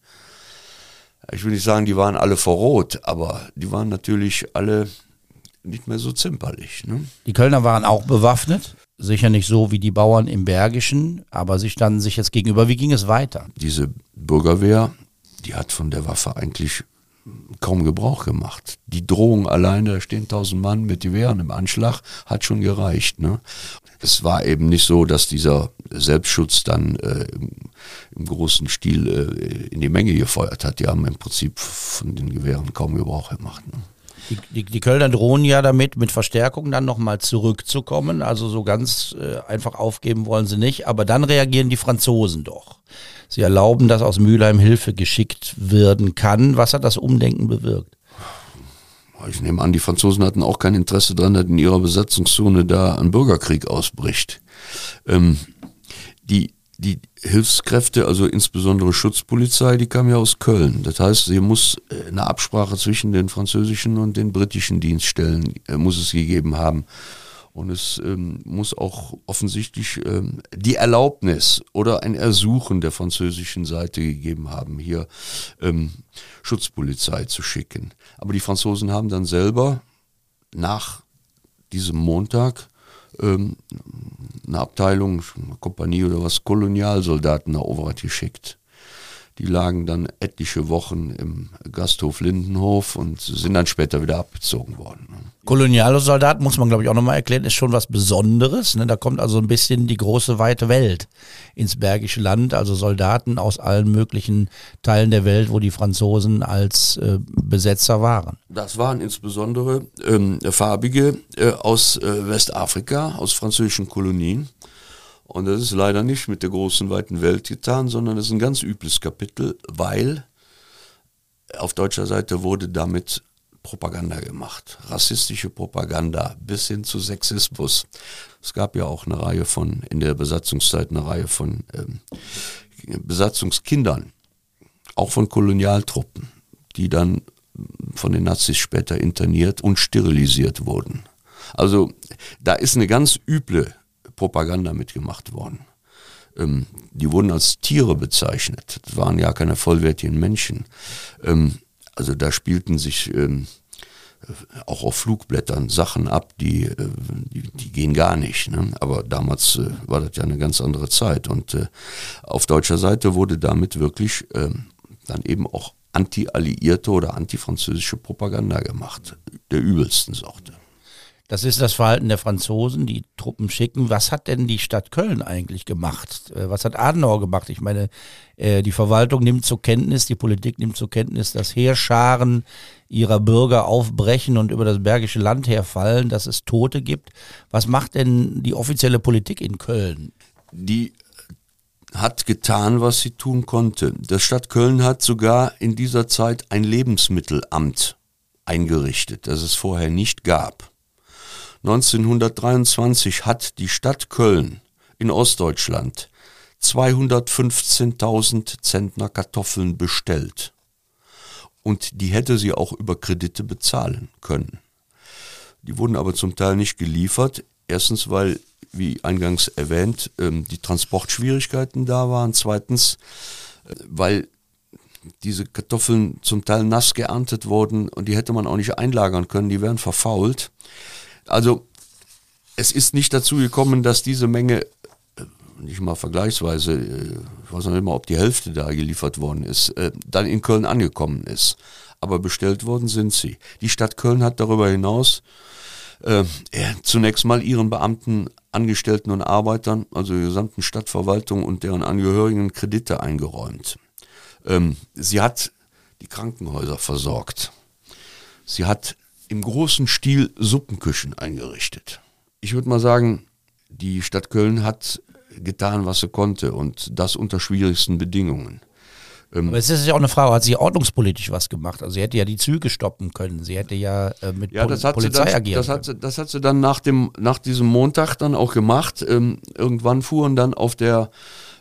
Ich will nicht sagen, die waren alle verrot, aber die waren natürlich alle nicht mehr so zimperlich. Ne? Die Kölner waren auch bewaffnet, sicher nicht so wie die Bauern im Bergischen, aber sie standen sich jetzt gegenüber. Wie ging es weiter? Diese Bürgerwehr, die hat von der Waffe eigentlich kaum Gebrauch gemacht. Die Drohung alleine, da stehen tausend Mann mit Gewehren im Anschlag, hat schon gereicht. Ne? Es war eben nicht so, dass dieser Selbstschutz dann äh, im, im, großen Stil äh, in die Menge gefeuert hat. Die haben im Prinzip von den Gewehren kaum Gebrauch gemacht. Ne? Die, die, die, Kölner drohen ja damit, mit Verstärkung dann nochmal zurückzukommen. Also so ganz äh, einfach aufgeben wollen sie nicht. Aber dann reagieren die Franzosen doch. Sie erlauben, dass aus Mülheim Hilfe geschickt werden kann. Was hat das Umdenken bewirkt? Ich nehme an, die Franzosen hatten auch kein Interesse daran, dass in ihrer Besatzungszone da ein Bürgerkrieg ausbricht. Ähm, die, die Hilfskräfte, also insbesondere Schutzpolizei, die kam ja aus Köln. Das heißt, sie muss äh, eine Absprache zwischen den französischen und den britischen Dienststellen äh, muss es gegeben haben. Und es ähm, muss auch offensichtlich ähm, die Erlaubnis oder ein Ersuchen der französischen Seite gegeben haben, hier ähm, Schutzpolizei zu schicken. Aber die Franzosen haben dann selber nach diesem Montag ähm, eine Abteilung, eine Kompanie oder was, Kolonialsoldaten nach Overath geschickt. Die lagen dann etliche Wochen im Gasthof Lindenhof und sind dann später wieder abgezogen worden. Kolonialsoldat, muss man glaube ich auch nochmal erklären, ist schon was Besonderes. Ne? Da kommt also ein bisschen die große weite Welt ins Bergische Land, also Soldaten aus allen möglichen Teilen der Welt, wo die Franzosen als äh, Besetzer waren. Das waren insbesondere ähm, Farbige äh, aus äh, Westafrika, aus französischen Kolonien. Und das ist leider nicht mit der großen, weiten Welt getan, sondern es ist ein ganz übles Kapitel, weil auf deutscher Seite wurde damit Propaganda gemacht. Rassistische Propaganda bis hin zu Sexismus. Es gab ja auch eine Reihe von, in der Besatzungszeit eine Reihe von ähm, Besatzungskindern, auch von Kolonialtruppen, die dann von den Nazis später interniert und sterilisiert wurden. Also da ist eine ganz üble Propaganda mitgemacht worden. Ähm, die wurden als Tiere bezeichnet. Das waren ja keine vollwertigen Menschen. Ähm, also da spielten sich ähm, auch auf Flugblättern Sachen ab, die, äh, die, die, gehen gar nicht. Ne? Aber damals äh, war das ja eine ganz andere Zeit. Und äh, auf deutscher Seite wurde damit wirklich ähm, dann eben auch anti-alliierte oder anti-französische Propaganda gemacht, der übelsten Sorte. Das ist das Verhalten der Franzosen, die Truppen schicken. Was hat denn die Stadt Köln eigentlich gemacht? Äh, was hat Adenauer gemacht? Ich meine, äh, die Verwaltung nimmt zur Kenntnis, die Politik nimmt zur Kenntnis, dass Heerscharen ihrer Bürger aufbrechen und über das Bergische Land herfallen, dass es Tote gibt. Was macht denn die offizielle Politik in Köln? Die hat getan, was sie tun konnte. Die Stadt Köln hat sogar in dieser Zeit ein Lebensmittelamt eingerichtet, das es vorher nicht gab. 1923 hat die Stadt Köln in Ostdeutschland 215.000 Zentner Kartoffeln bestellt. Und die hätte sie auch über Kredite bezahlen können. Die wurden aber zum Teil nicht geliefert. Erstens, weil, wie eingangs erwähnt, ähm, die Transportschwierigkeiten da waren. Zweitens, äh, weil diese Kartoffeln zum Teil nass geerntet wurden und die hätte man auch nicht einlagern können, die wären verfault. Also es ist nicht dazu gekommen, dass diese Menge äh, nicht mal vergleichsweise, ich weiß noch nicht mal, ob die Hälfte da geliefert worden ist, äh, dann in Köln angekommen ist. Aber bestellt worden sind sie. Die Stadt Köln hat darüber hinaus äh, zunächst mal ihren Beamten, Angestellten und Arbeitern, also der gesamten Stadtverwaltung und deren Angehörigen Kredite eingeräumt. Ähm, sie hat die Krankenhäuser versorgt. Sie hat im großen Stil Suppenküchen eingerichtet. Ich würde mal sagen, die Stadt Köln hat getan, was sie konnte und das unter schwierigsten Bedingungen. Ähm, Aber es ist ja auch eine Frage, hat sie ordnungspolitisch was gemacht? Also sie hätte ja die Züge stoppen können, sie hätte ja äh, mit ja, das Pol Polizei dann, agieren das können. Hat sie, das hat sie dann nach, dem, nach diesem Montag dann auch gemacht. Ähm, irgendwann fuhren dann auf der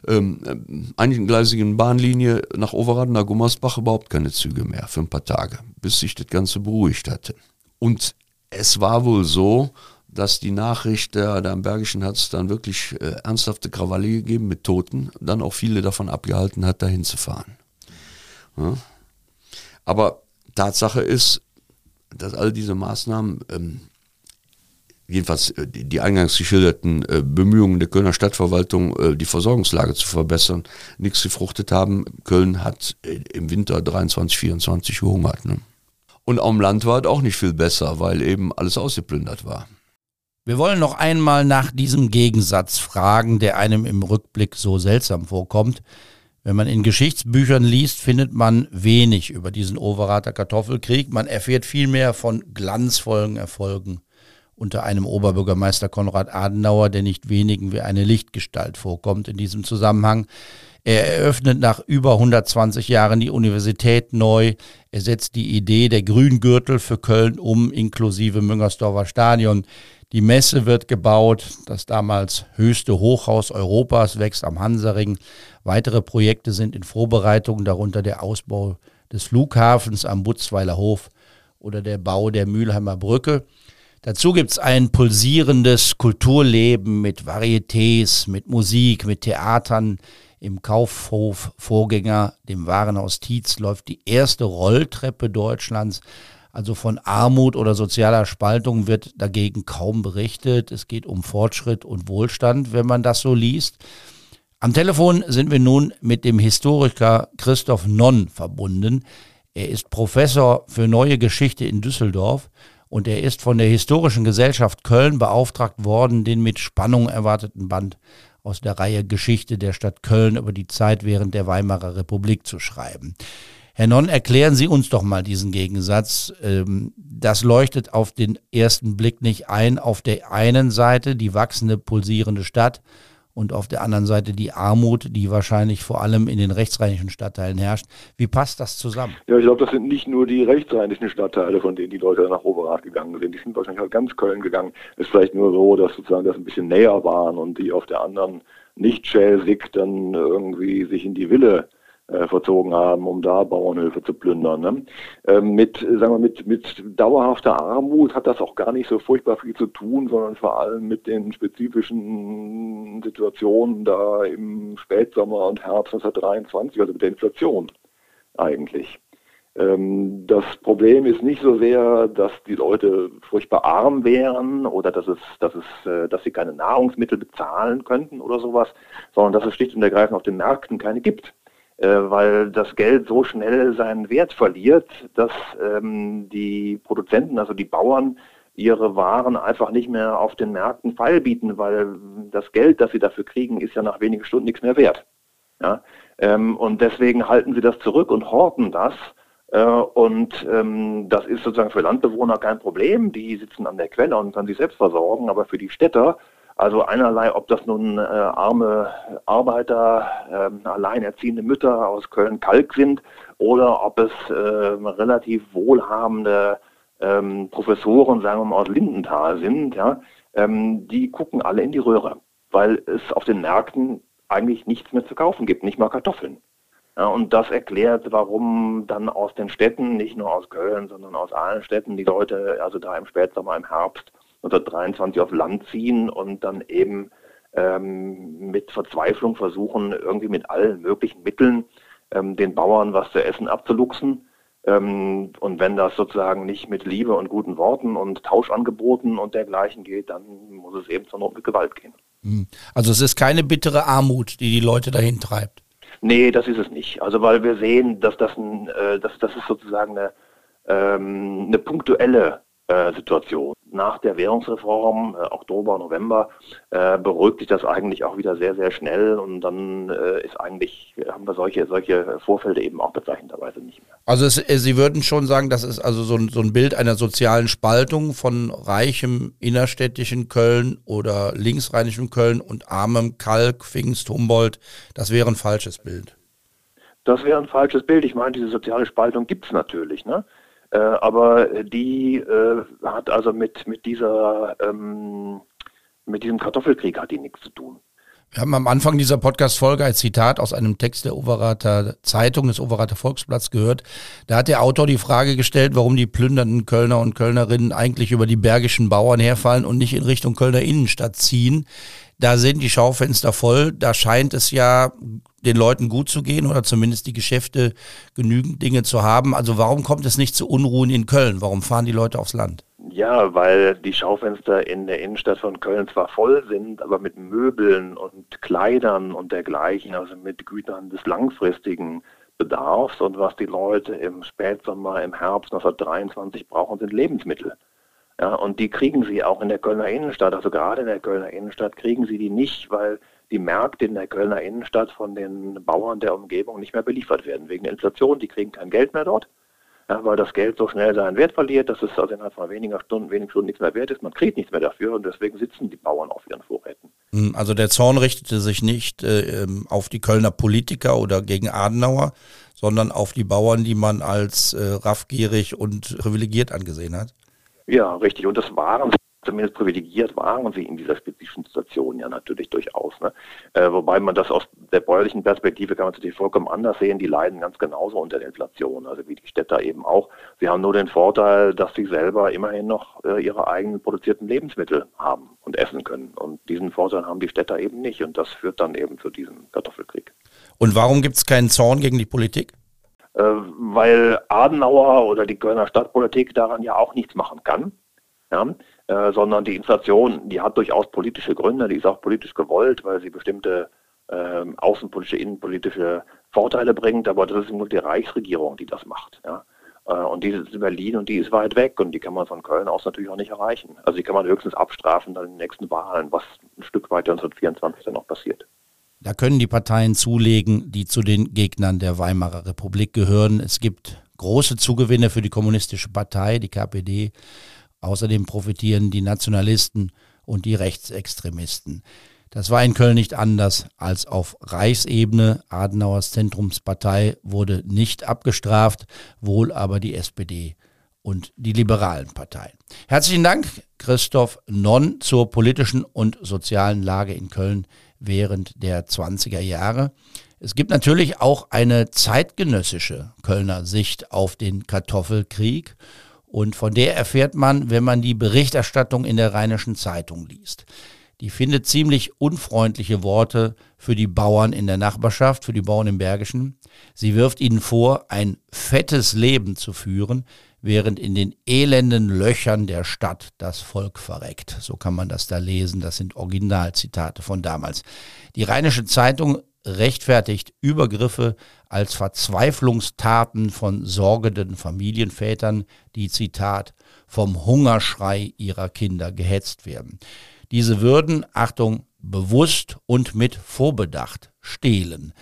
ähm, eingleisigen Bahnlinie nach Overath, nach Gummersbach überhaupt keine Züge mehr für ein paar Tage, bis sich das Ganze beruhigt hatte. Und es war wohl so, dass die Nachricht, der, der am Bergischen hat es dann wirklich äh, ernsthafte Krawalle gegeben mit Toten, dann auch viele davon abgehalten hat, dahin zu fahren. Ja. Aber Tatsache ist, dass all diese Maßnahmen, ähm, jedenfalls äh, die, die, eingangs geschilderten äh, Bemühungen der Kölner Stadtverwaltung, äh, die Versorgungslage zu verbessern, nichts gefruchtet haben. Köln hat äh, im Winter 23, 24 gehungert. Ne? Und am Land war es auch nicht viel besser, weil eben alles ausgeplündert war. Wir wollen noch einmal nach diesem Gegensatz fragen, der einem im Rückblick so seltsam vorkommt. Wenn man in Geschichtsbüchern liest, findet man wenig über diesen Overater Kartoffelkrieg. Man erfährt viel mehr von glanzvollen Erfolgen unter einem Oberbürgermeister Konrad Adenauer, der nicht wenigen wie eine Lichtgestalt vorkommt in diesem Zusammenhang. Er eröffnet nach über 120 Jahren die Universität neu. Er setzt die Idee der Grüngürtel für Köln um, inklusive Müngersdorfer Stadion. Die Messe wird gebaut. Das damals höchste Hochhaus Europas wächst am Hansaring. Weitere Projekte sind in Vorbereitung, darunter der Ausbau des Flughafens am Butzweiler Hof oder der Bau der Mülheimer Brücke. Dazu gibt es ein pulsierendes Kulturleben mit Varietés, mit Musik, mit Theatern. Im Kaufhof Vorgänger, dem Warenhaus Tietz, läuft die erste Rolltreppe Deutschlands. Also von Armut oder sozialer Spaltung wird dagegen kaum berichtet. Es geht um Fortschritt und Wohlstand, wenn man das so liest. Am Telefon sind wir nun mit dem Historiker Christoph Nonn verbunden. Er ist Professor für neue Geschichte in Düsseldorf und er ist von der Historischen Gesellschaft Köln beauftragt worden, den mit Spannung erwarteten Band aus der Reihe Geschichte der Stadt Köln über die Zeit während der Weimarer Republik zu schreiben. Herr Non, erklären Sie uns doch mal diesen Gegensatz. Ähm, das leuchtet auf den ersten Blick nicht ein. Auf der einen Seite die wachsende, pulsierende Stadt und auf der anderen Seite die Armut, die wahrscheinlich vor allem in den rechtsrheinischen Stadtteilen herrscht. Wie passt das zusammen? Ja, ich glaube, das sind nicht nur die rechtsrheinischen Stadtteile, von denen die Leute nach Oberrat gegangen sind. Die sind wahrscheinlich auch ganz Köln gegangen. Es ist vielleicht nur so, dass sozusagen das ein bisschen näher waren und die auf der anderen nicht schelsig dann irgendwie sich in die Wille äh, verzogen haben, um da Bauernhöfe zu plündern. Ne? Ähm, mit, sagen wir, mit, mit dauerhafter Armut hat das auch gar nicht so furchtbar viel zu tun, sondern vor allem mit den spezifischen Situationen da im Spätsommer und Herbst 1923, also mit der Inflation eigentlich. Ähm, das Problem ist nicht so sehr, dass die Leute furchtbar arm wären oder dass es, dass es, äh, dass sie keine Nahrungsmittel bezahlen könnten oder sowas, sondern dass es schlicht und ergreifend auf den Märkten keine gibt. Äh, weil das Geld so schnell seinen Wert verliert, dass ähm, die Produzenten, also die Bauern, ihre Waren einfach nicht mehr auf den Märkten feilbieten, weil das Geld, das sie dafür kriegen, ist ja nach wenigen Stunden nichts mehr wert. Ja? Ähm, und deswegen halten sie das zurück und horten das. Äh, und ähm, das ist sozusagen für Landbewohner kein Problem. Die sitzen an der Quelle und können sich selbst versorgen. Aber für die Städter also einerlei, ob das nun äh, arme Arbeiter, äh, alleinerziehende Mütter aus Köln-Kalk sind oder ob es äh, relativ wohlhabende ähm, Professoren, sagen wir mal, aus Lindenthal sind, ja, ähm, die gucken alle in die Röhre, weil es auf den Märkten eigentlich nichts mehr zu kaufen gibt, nicht mal Kartoffeln. Ja, und das erklärt, warum dann aus den Städten, nicht nur aus Köln, sondern aus allen Städten, die Leute, also da im Spätsommer, im Herbst, 1923 auf Land ziehen und dann eben ähm, mit Verzweiflung versuchen, irgendwie mit allen möglichen Mitteln ähm, den Bauern was zu essen abzuluxen. Ähm, und wenn das sozusagen nicht mit Liebe und guten Worten und Tauschangeboten und dergleichen geht, dann muss es eben zur Not mit Gewalt gehen. Hm. Also es ist keine bittere Armut, die die Leute dahin treibt. Nee, das ist es nicht. Also weil wir sehen, dass das, ein, äh, dass, das ist sozusagen eine, ähm, eine punktuelle äh, Situation. Nach der Währungsreform, äh, Oktober, November, äh, beruhigt sich das eigentlich auch wieder sehr, sehr schnell und dann äh, ist eigentlich, haben wir solche, solche Vorfälle eben auch bezeichnenderweise nicht mehr. Also es, äh, Sie würden schon sagen, das ist also so ein, so ein Bild einer sozialen Spaltung von reichem innerstädtischen Köln oder linksrheinischem Köln und armem Kalk, Pfingst, Humboldt. Das wäre ein falsches Bild. Das wäre ein falsches Bild. Ich meine, diese soziale Spaltung gibt es natürlich. Ne? Äh, aber die äh, hat also mit, mit dieser ähm, mit diesem Kartoffelkrieg hat die nichts zu tun. Wir haben am Anfang dieser Podcast-Folge ein Zitat aus einem Text der Overater Zeitung, des Overater Volksblatts gehört. Da hat der Autor die Frage gestellt, warum die plündernden Kölner und Kölnerinnen eigentlich über die bergischen Bauern herfallen und nicht in Richtung Kölner Innenstadt ziehen. Da sind die Schaufenster voll. Da scheint es ja den Leuten gut zu gehen oder zumindest die Geschäfte genügend Dinge zu haben. Also warum kommt es nicht zu Unruhen in Köln? Warum fahren die Leute aufs Land? Ja, weil die Schaufenster in der Innenstadt von Köln zwar voll sind, aber mit Möbeln und Kleidern und dergleichen, also mit Gütern des langfristigen Bedarfs. Und was die Leute im Spätsommer, im Herbst 1923 brauchen, sind Lebensmittel. Ja, und die kriegen sie auch in der Kölner Innenstadt. Also gerade in der Kölner Innenstadt kriegen sie die nicht, weil die Märkte in der Kölner Innenstadt von den Bauern der Umgebung nicht mehr beliefert werden. Wegen der Inflation, die kriegen kein Geld mehr dort, ja, weil das Geld so schnell seinen Wert verliert, dass es also innerhalb von weniger Stunden, wenigen Stunden nichts mehr wert ist. Man kriegt nichts mehr dafür und deswegen sitzen die Bauern auf ihren Vorräten. Hm, also der Zorn richtete sich nicht äh, ähm, auf die Kölner Politiker oder gegen Adenauer, sondern auf die Bauern, die man als äh, raffgierig und privilegiert angesehen hat. Ja, richtig. Und das waren zumindest privilegiert waren sie in dieser spezifischen Situation ja natürlich durchaus. Ne? Äh, wobei man das aus der bäuerlichen Perspektive kann man natürlich vollkommen anders sehen. Die leiden ganz genauso unter der Inflation, also wie die Städter eben auch. Sie haben nur den Vorteil, dass sie selber immerhin noch äh, ihre eigenen produzierten Lebensmittel haben und essen können. Und diesen Vorteil haben die Städter eben nicht. Und das führt dann eben zu diesem Kartoffelkrieg. Und warum gibt es keinen Zorn gegen die Politik? Äh, weil Adenauer oder die Kölner Stadtpolitik daran ja auch nichts machen kann. Ja, äh, sondern die Inflation, die hat durchaus politische Gründe, die ist auch politisch gewollt, weil sie bestimmte äh, außenpolitische, innenpolitische Vorteile bringt, aber das ist nur die Reichsregierung, die das macht. Ja? Äh, und die ist in Berlin und die ist weit weg und die kann man von Köln aus natürlich auch nicht erreichen. Also die kann man höchstens abstrafen dann in den nächsten Wahlen, was ein Stück weiter 1924 dann noch passiert. Da können die Parteien zulegen, die zu den Gegnern der Weimarer Republik gehören. Es gibt große Zugewinne für die Kommunistische Partei, die KPD. Außerdem profitieren die Nationalisten und die Rechtsextremisten. Das war in Köln nicht anders als auf Reichsebene. Adenauers Zentrumspartei wurde nicht abgestraft, wohl aber die SPD und die liberalen Parteien. Herzlichen Dank, Christoph Nonn, zur politischen und sozialen Lage in Köln während der 20er Jahre. Es gibt natürlich auch eine zeitgenössische Kölner Sicht auf den Kartoffelkrieg und von der erfährt man, wenn man die Berichterstattung in der Rheinischen Zeitung liest. Die findet ziemlich unfreundliche Worte für die Bauern in der Nachbarschaft, für die Bauern im Bergischen. Sie wirft ihnen vor, ein fettes Leben zu führen, während in den elenden Löchern der Stadt das Volk verreckt. So kann man das da lesen. Das sind Originalzitate von damals. Die Rheinische Zeitung rechtfertigt Übergriffe als Verzweiflungstaten von sorgenden Familienvätern, die Zitat vom Hungerschrei ihrer Kinder gehetzt werden. Diese würden, Achtung, bewusst und mit Vorbedacht stehlen.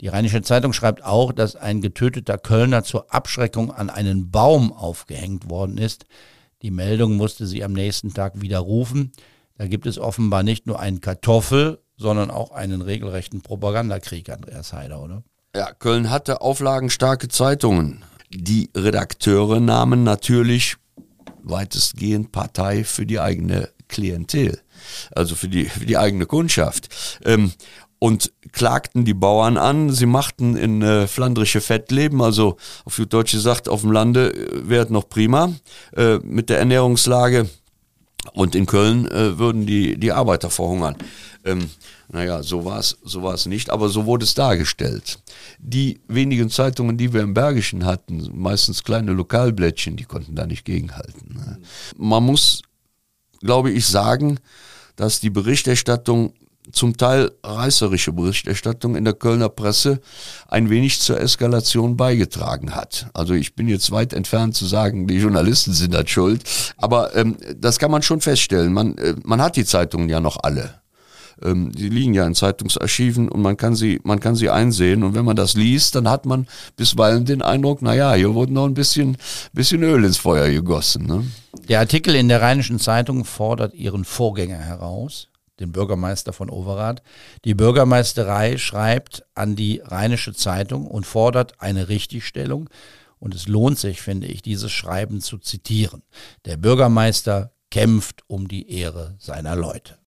Die Rheinische Zeitung schreibt auch, dass ein getöteter Kölner zur Abschreckung an einen Baum aufgehängt worden ist. Die Meldung musste sie am nächsten Tag widerrufen. Da gibt es offenbar nicht nur einen Kartoffel, sondern auch einen regelrechten Propagandakrieg, Andreas Heider, oder? Ja, Köln hatte auflagenstarke Zeitungen. Die Redakteure nahmen natürlich weitestgehend Partei für die eigene Klientel, also für die, für die eigene Kundschaft. Ähm, und klagten die Bauern an, sie machten in äh, flandrische Fettleben, also auf gut Deutsch gesagt, auf dem Lande äh, wäre es noch prima, äh, mit der Ernährungslage Und in Köln äh, würden die, die Arbeiter verhungern. Ähm, naja, so war es so war's nicht, aber so wurde es dargestellt. Die wenigen Zeitungen, die wir im Bergischen hatten, meistens kleine Lokalblättchen, die konnten da nicht gegenhalten. Ne? Man muss, glaube ich, sagen, dass die Berichterstattung zum Teil reißerische Berichterstattung in der Kölner Presse ein wenig zur Eskalation beigetragen hat. Also ich bin jetzt weit entfernt zu sagen, die Journalisten sind da schuld, aber ähm, das kann man schon feststellen. Man, äh, man hat die Zeitungen ja noch alle. Ähm, die liegen ja in Zeitungsarchiven und man kann sie, man kann sie einsehen. Und wenn man das liest, dann hat man bisweilen den Eindruck, naja, hier wurde noch ein bisschen, bisschen Öl ins Feuer gegossen. Ne? Der Artikel in der Rheinischen Zeitung fordert ihren Vorgänger heraus den Bürgermeister von Overath. Die Bürgermeisterei schreibt an die Rheinische Zeitung und fordert eine Richtigstellung. Und es lohnt sich, finde ich, dieses Schreiben zu zitieren. Der Bürgermeister kämpft um die Ehre seiner Leute.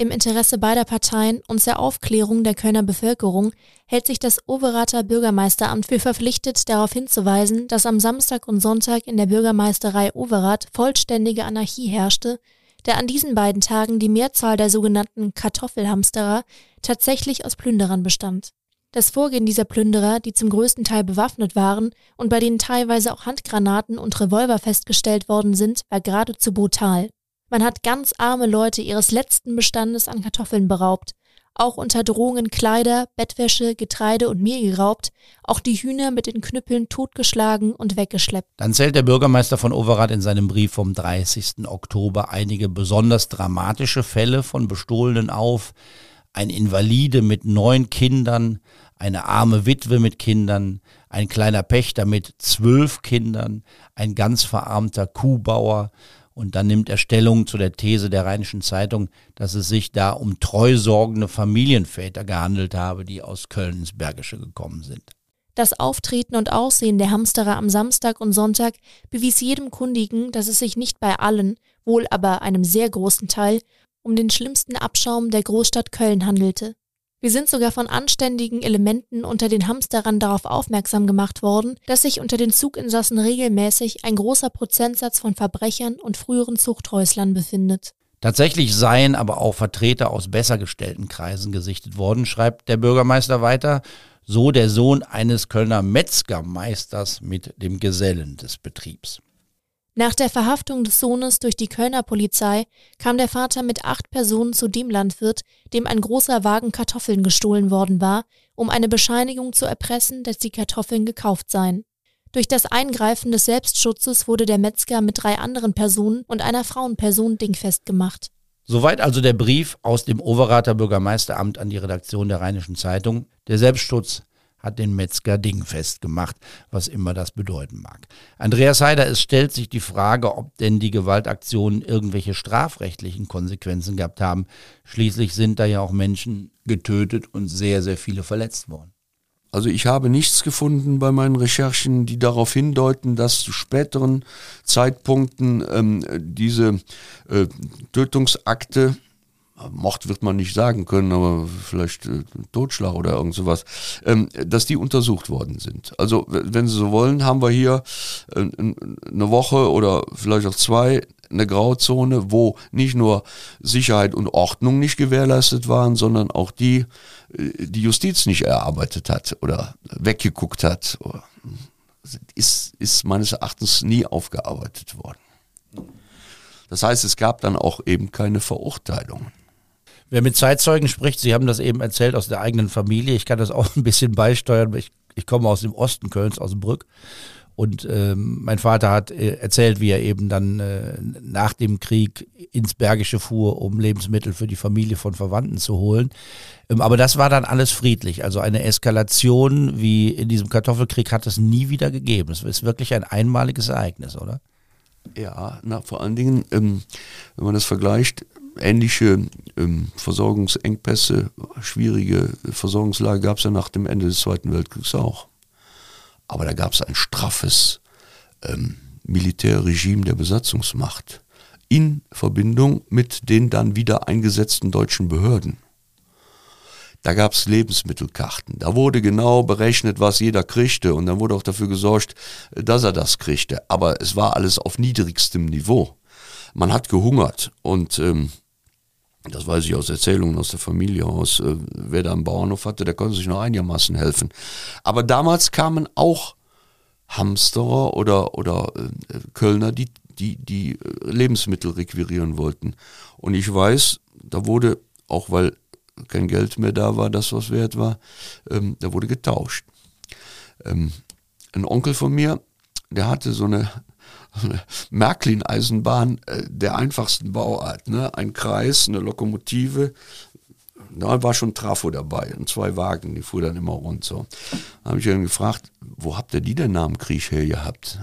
Im Interesse beider Parteien und zur Aufklärung der Kölner Bevölkerung hält sich das Overather Bürgermeisteramt für verpflichtet, darauf hinzuweisen, dass am Samstag und Sonntag in der Bürgermeisterei Overath vollständige Anarchie herrschte da an diesen beiden Tagen die Mehrzahl der sogenannten Kartoffelhamsterer tatsächlich aus Plünderern bestand. Das Vorgehen dieser Plünderer, die zum größten Teil bewaffnet waren und bei denen teilweise auch Handgranaten und Revolver festgestellt worden sind, war geradezu brutal. Man hat ganz arme Leute ihres letzten Bestandes an Kartoffeln beraubt, auch unter Drohungen Kleider, Bettwäsche, Getreide und Mehl geraubt, auch die Hühner mit den Knüppeln totgeschlagen und weggeschleppt. Dann zählt der Bürgermeister von Overath in seinem Brief vom 30. Oktober einige besonders dramatische Fälle von Bestohlenen auf. Ein Invalide mit neun Kindern, eine arme Witwe mit Kindern, ein kleiner Pächter mit zwölf Kindern, ein ganz verarmter Kuhbauer, und dann nimmt er Stellung zu der These der Rheinischen Zeitung, dass es sich da um treusorgende Familienväter gehandelt habe, die aus Köln ins Bergische gekommen sind. Das Auftreten und Aussehen der Hamsterer am Samstag und Sonntag bewies jedem Kundigen, dass es sich nicht bei allen, wohl aber einem sehr großen Teil, um den schlimmsten Abschaum der Großstadt Köln handelte. Wir sind sogar von anständigen Elementen unter den Hamsterern darauf aufmerksam gemacht worden, dass sich unter den Zuginsassen regelmäßig ein großer Prozentsatz von Verbrechern und früheren Zuchthäuslern befindet. Tatsächlich seien aber auch Vertreter aus besser gestellten Kreisen gesichtet worden, schreibt der Bürgermeister weiter, so der Sohn eines Kölner Metzgermeisters mit dem Gesellen des Betriebs. Nach der Verhaftung des Sohnes durch die Kölner Polizei kam der Vater mit acht Personen zu dem Landwirt, dem ein großer Wagen Kartoffeln gestohlen worden war, um eine Bescheinigung zu erpressen, dass die Kartoffeln gekauft seien. Durch das Eingreifen des Selbstschutzes wurde der Metzger mit drei anderen Personen und einer Frauenperson dingfest gemacht. Soweit also der Brief aus dem Overater Bürgermeisteramt an die Redaktion der Rheinischen Zeitung. Der Selbstschutz hat den Metzger dingfest gemacht, was immer das bedeuten mag. Andreas Heider, es stellt sich die Frage, ob denn die Gewaltaktionen irgendwelche strafrechtlichen Konsequenzen gehabt haben. Schließlich sind da ja auch Menschen getötet und sehr, sehr viele verletzt worden. Also ich habe nichts gefunden bei meinen Recherchen, die darauf hindeuten, dass zu späteren Zeitpunkten ähm, diese äh, Tötungsakte Mord wird man nicht sagen können, aber vielleicht äh, Totschlag oder irgend sowas, ähm, dass die untersucht worden sind. Also wenn Sie so wollen, haben wir hier äh, eine Woche oder vielleicht auch zwei eine Grauzone, wo nicht nur Sicherheit und Ordnung nicht gewährleistet waren, sondern auch die, äh, die Justiz nicht erarbeitet hat oder weggeguckt hat. Ist, ist meines Erachtens nie aufgearbeitet worden. Das heißt, es gab dann auch eben keine Verurteilungen. Wer mit Zeitzeugen spricht, Sie haben das eben erzählt aus der eigenen Familie, ich kann das auch [laughs] ein bisschen beisteuern. Ich, ich komme aus dem Osten Kölns, aus Brück. Und ähm, mein Vater hat äh, erzählt, wie er eben dann äh, nach dem Krieg ins Bergische fuhr, um Lebensmittel für die Familie von Verwandten zu holen. Ähm, aber das war dann alles friedlich. Also eine Eskalation wie in diesem Kartoffelkrieg hat es nie wieder gegeben. Es ist wirklich ein einmaliges Ereignis, oder? Ja, na, vor allen Dingen, ähm, wenn man das vergleicht, ähnliche ähm, Versorgungsengpässe, schwierige Versorgungslage gab es ja nach dem Ende des Zweiten Weltkriegs auch. Aber da gab es ein straffes ähm, Militärregime der Besatzungsmacht in Verbindung mit den dann wieder eingesetzten deutschen Behörden. Da gab es Lebensmittelkarten. Da wurde genau berechnet, was jeder kriegte. Und dann wurde auch dafür gesorgt, dass er das kriegte. Aber es war alles auf niedrigstem Niveau. man hat gehungert und ähm, das weiß ich aus Erzählungen aus der Familie aus, äh, wer da einen Bauernhof hatte, der konnte sich noch einigermaßen helfen. Aber damals kamen auch Hamsterer oder, oder äh, Kölner, die, die, die äh, Lebensmittel requirieren wollten. Und ich weiß, da wurde, auch weil kein Geld mehr da war, das was wert war, ähm, da wurde getauscht. Ähm, ein Onkel von mir, der hatte so eine, eine [laughs] Märklin-Eisenbahn äh, der einfachsten Bauart. Ne? Ein Kreis, eine Lokomotive, da war schon Trafo dabei und zwei Wagen, die fuhr dann immer rund so. Da habe ich ihn gefragt, wo habt ihr die denn nach dem Krieg her gehabt?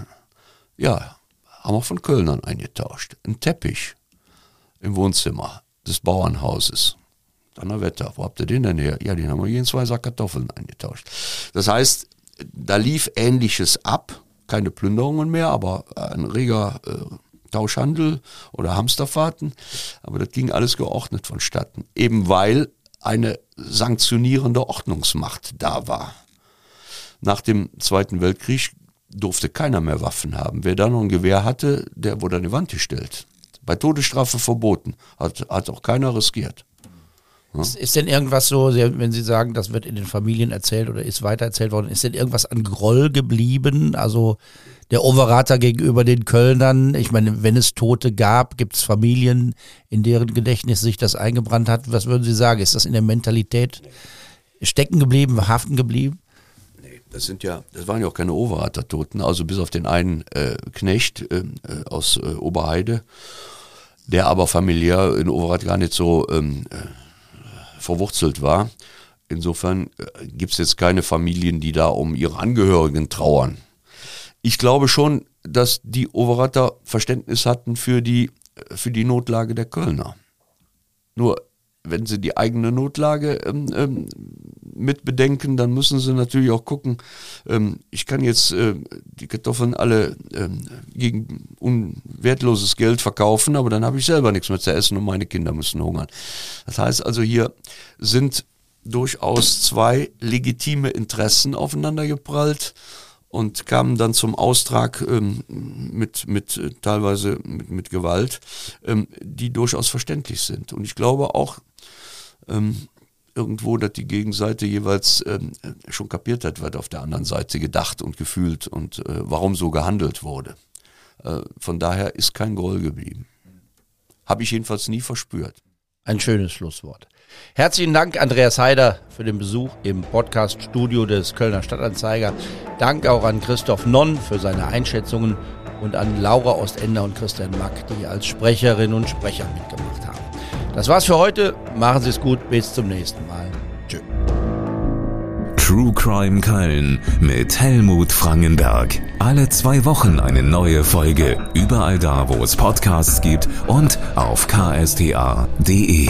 Ja, haben wir von Kölnern eingetauscht. Ein Teppich im Wohnzimmer des Bauernhauses. Donnerwetter, wo habt ihr den denn her? Ja, den haben wir jeden zwei Sack Kartoffeln eingetauscht. Das heißt, da lief Ähnliches ab, keine Plünderungen mehr, aber ein reger äh, Tauschhandel oder Hamsterfahrten. Aber das ging alles geordnet vonstatten. Eben weil eine sanktionierende Ordnungsmacht da war. Nach dem Zweiten Weltkrieg durfte keiner mehr Waffen haben. Wer da noch ein Gewehr hatte, der wurde an die Wand gestellt. Bei Todesstrafe verboten. Hat, hat auch keiner riskiert. Ja. Ist, ist, denn irgendwas so, wenn Sie sagen, das wird in den Familien erzählt oder ist weitererzählt worden, ist denn irgendwas an Groll geblieben? Also der Overater gegenüber den Kölnern. Ich meine, wenn es Tote gab, gibt es Familien, in deren Gedächtnis sich das eingebrannt hat. Was würden Sie sagen? Ist das in der Mentalität stecken geblieben, haften geblieben? Nee, das sind ja, das waren ja auch keine Overater-Toten, also bis auf den einen äh, Knecht äh, aus äh, Oberheide, der aber familiär in Overath gar nicht so ähm, äh, verwurzelt war. Insofern äh, gibt es jetzt keine Familien, die da um ihre Angehörigen trauern ich glaube schon, dass die Overatter Verständnis hatten für die, für die Notlage der Kölner. Nur wenn sie die eigene Notlage ähm, ähm, mit bedenken, dann müssen sie natürlich auch gucken, ähm, ich kann jetzt äh, die Kartoffeln alle ähm, gegen unwertloses Geld verkaufen, aber dann habe ich selber nichts mehr zu essen und meine Kinder müssen hungern. Das heißt also, hier sind durchaus zwei legitime Interessen aufeinander geprallt und kamen dann zum Austrag ähm, mit, mit äh, teilweise mit, mit Gewalt, ähm, die durchaus verständlich sind. Und ich glaube auch ähm, irgendwo, dass die Gegenseite jeweils ähm, schon kapiert hat, was auf der anderen Seite gedacht und gefühlt und äh, warum so gehandelt wurde. Äh, von daher ist kein Groll geblieben. Habe ich jedenfalls nie verspürt. Ein schönes Schlusswort. Herzlichen Dank, Andreas Heider, für den Besuch im Podcast-Studio des Kölner Stadtanzeiger. Dank auch an Christoph Nonn für seine Einschätzungen und an Laura Ostender und Christian Mack, die als Sprecherin und Sprecher mitgemacht haben. Das war's für heute. Machen Sie es gut. Bis zum nächsten Mal. Tschö. True Crime Köln mit Helmut Frangenberg. Alle zwei Wochen eine neue Folge. Überall da, wo es Podcasts gibt und auf ksta.de.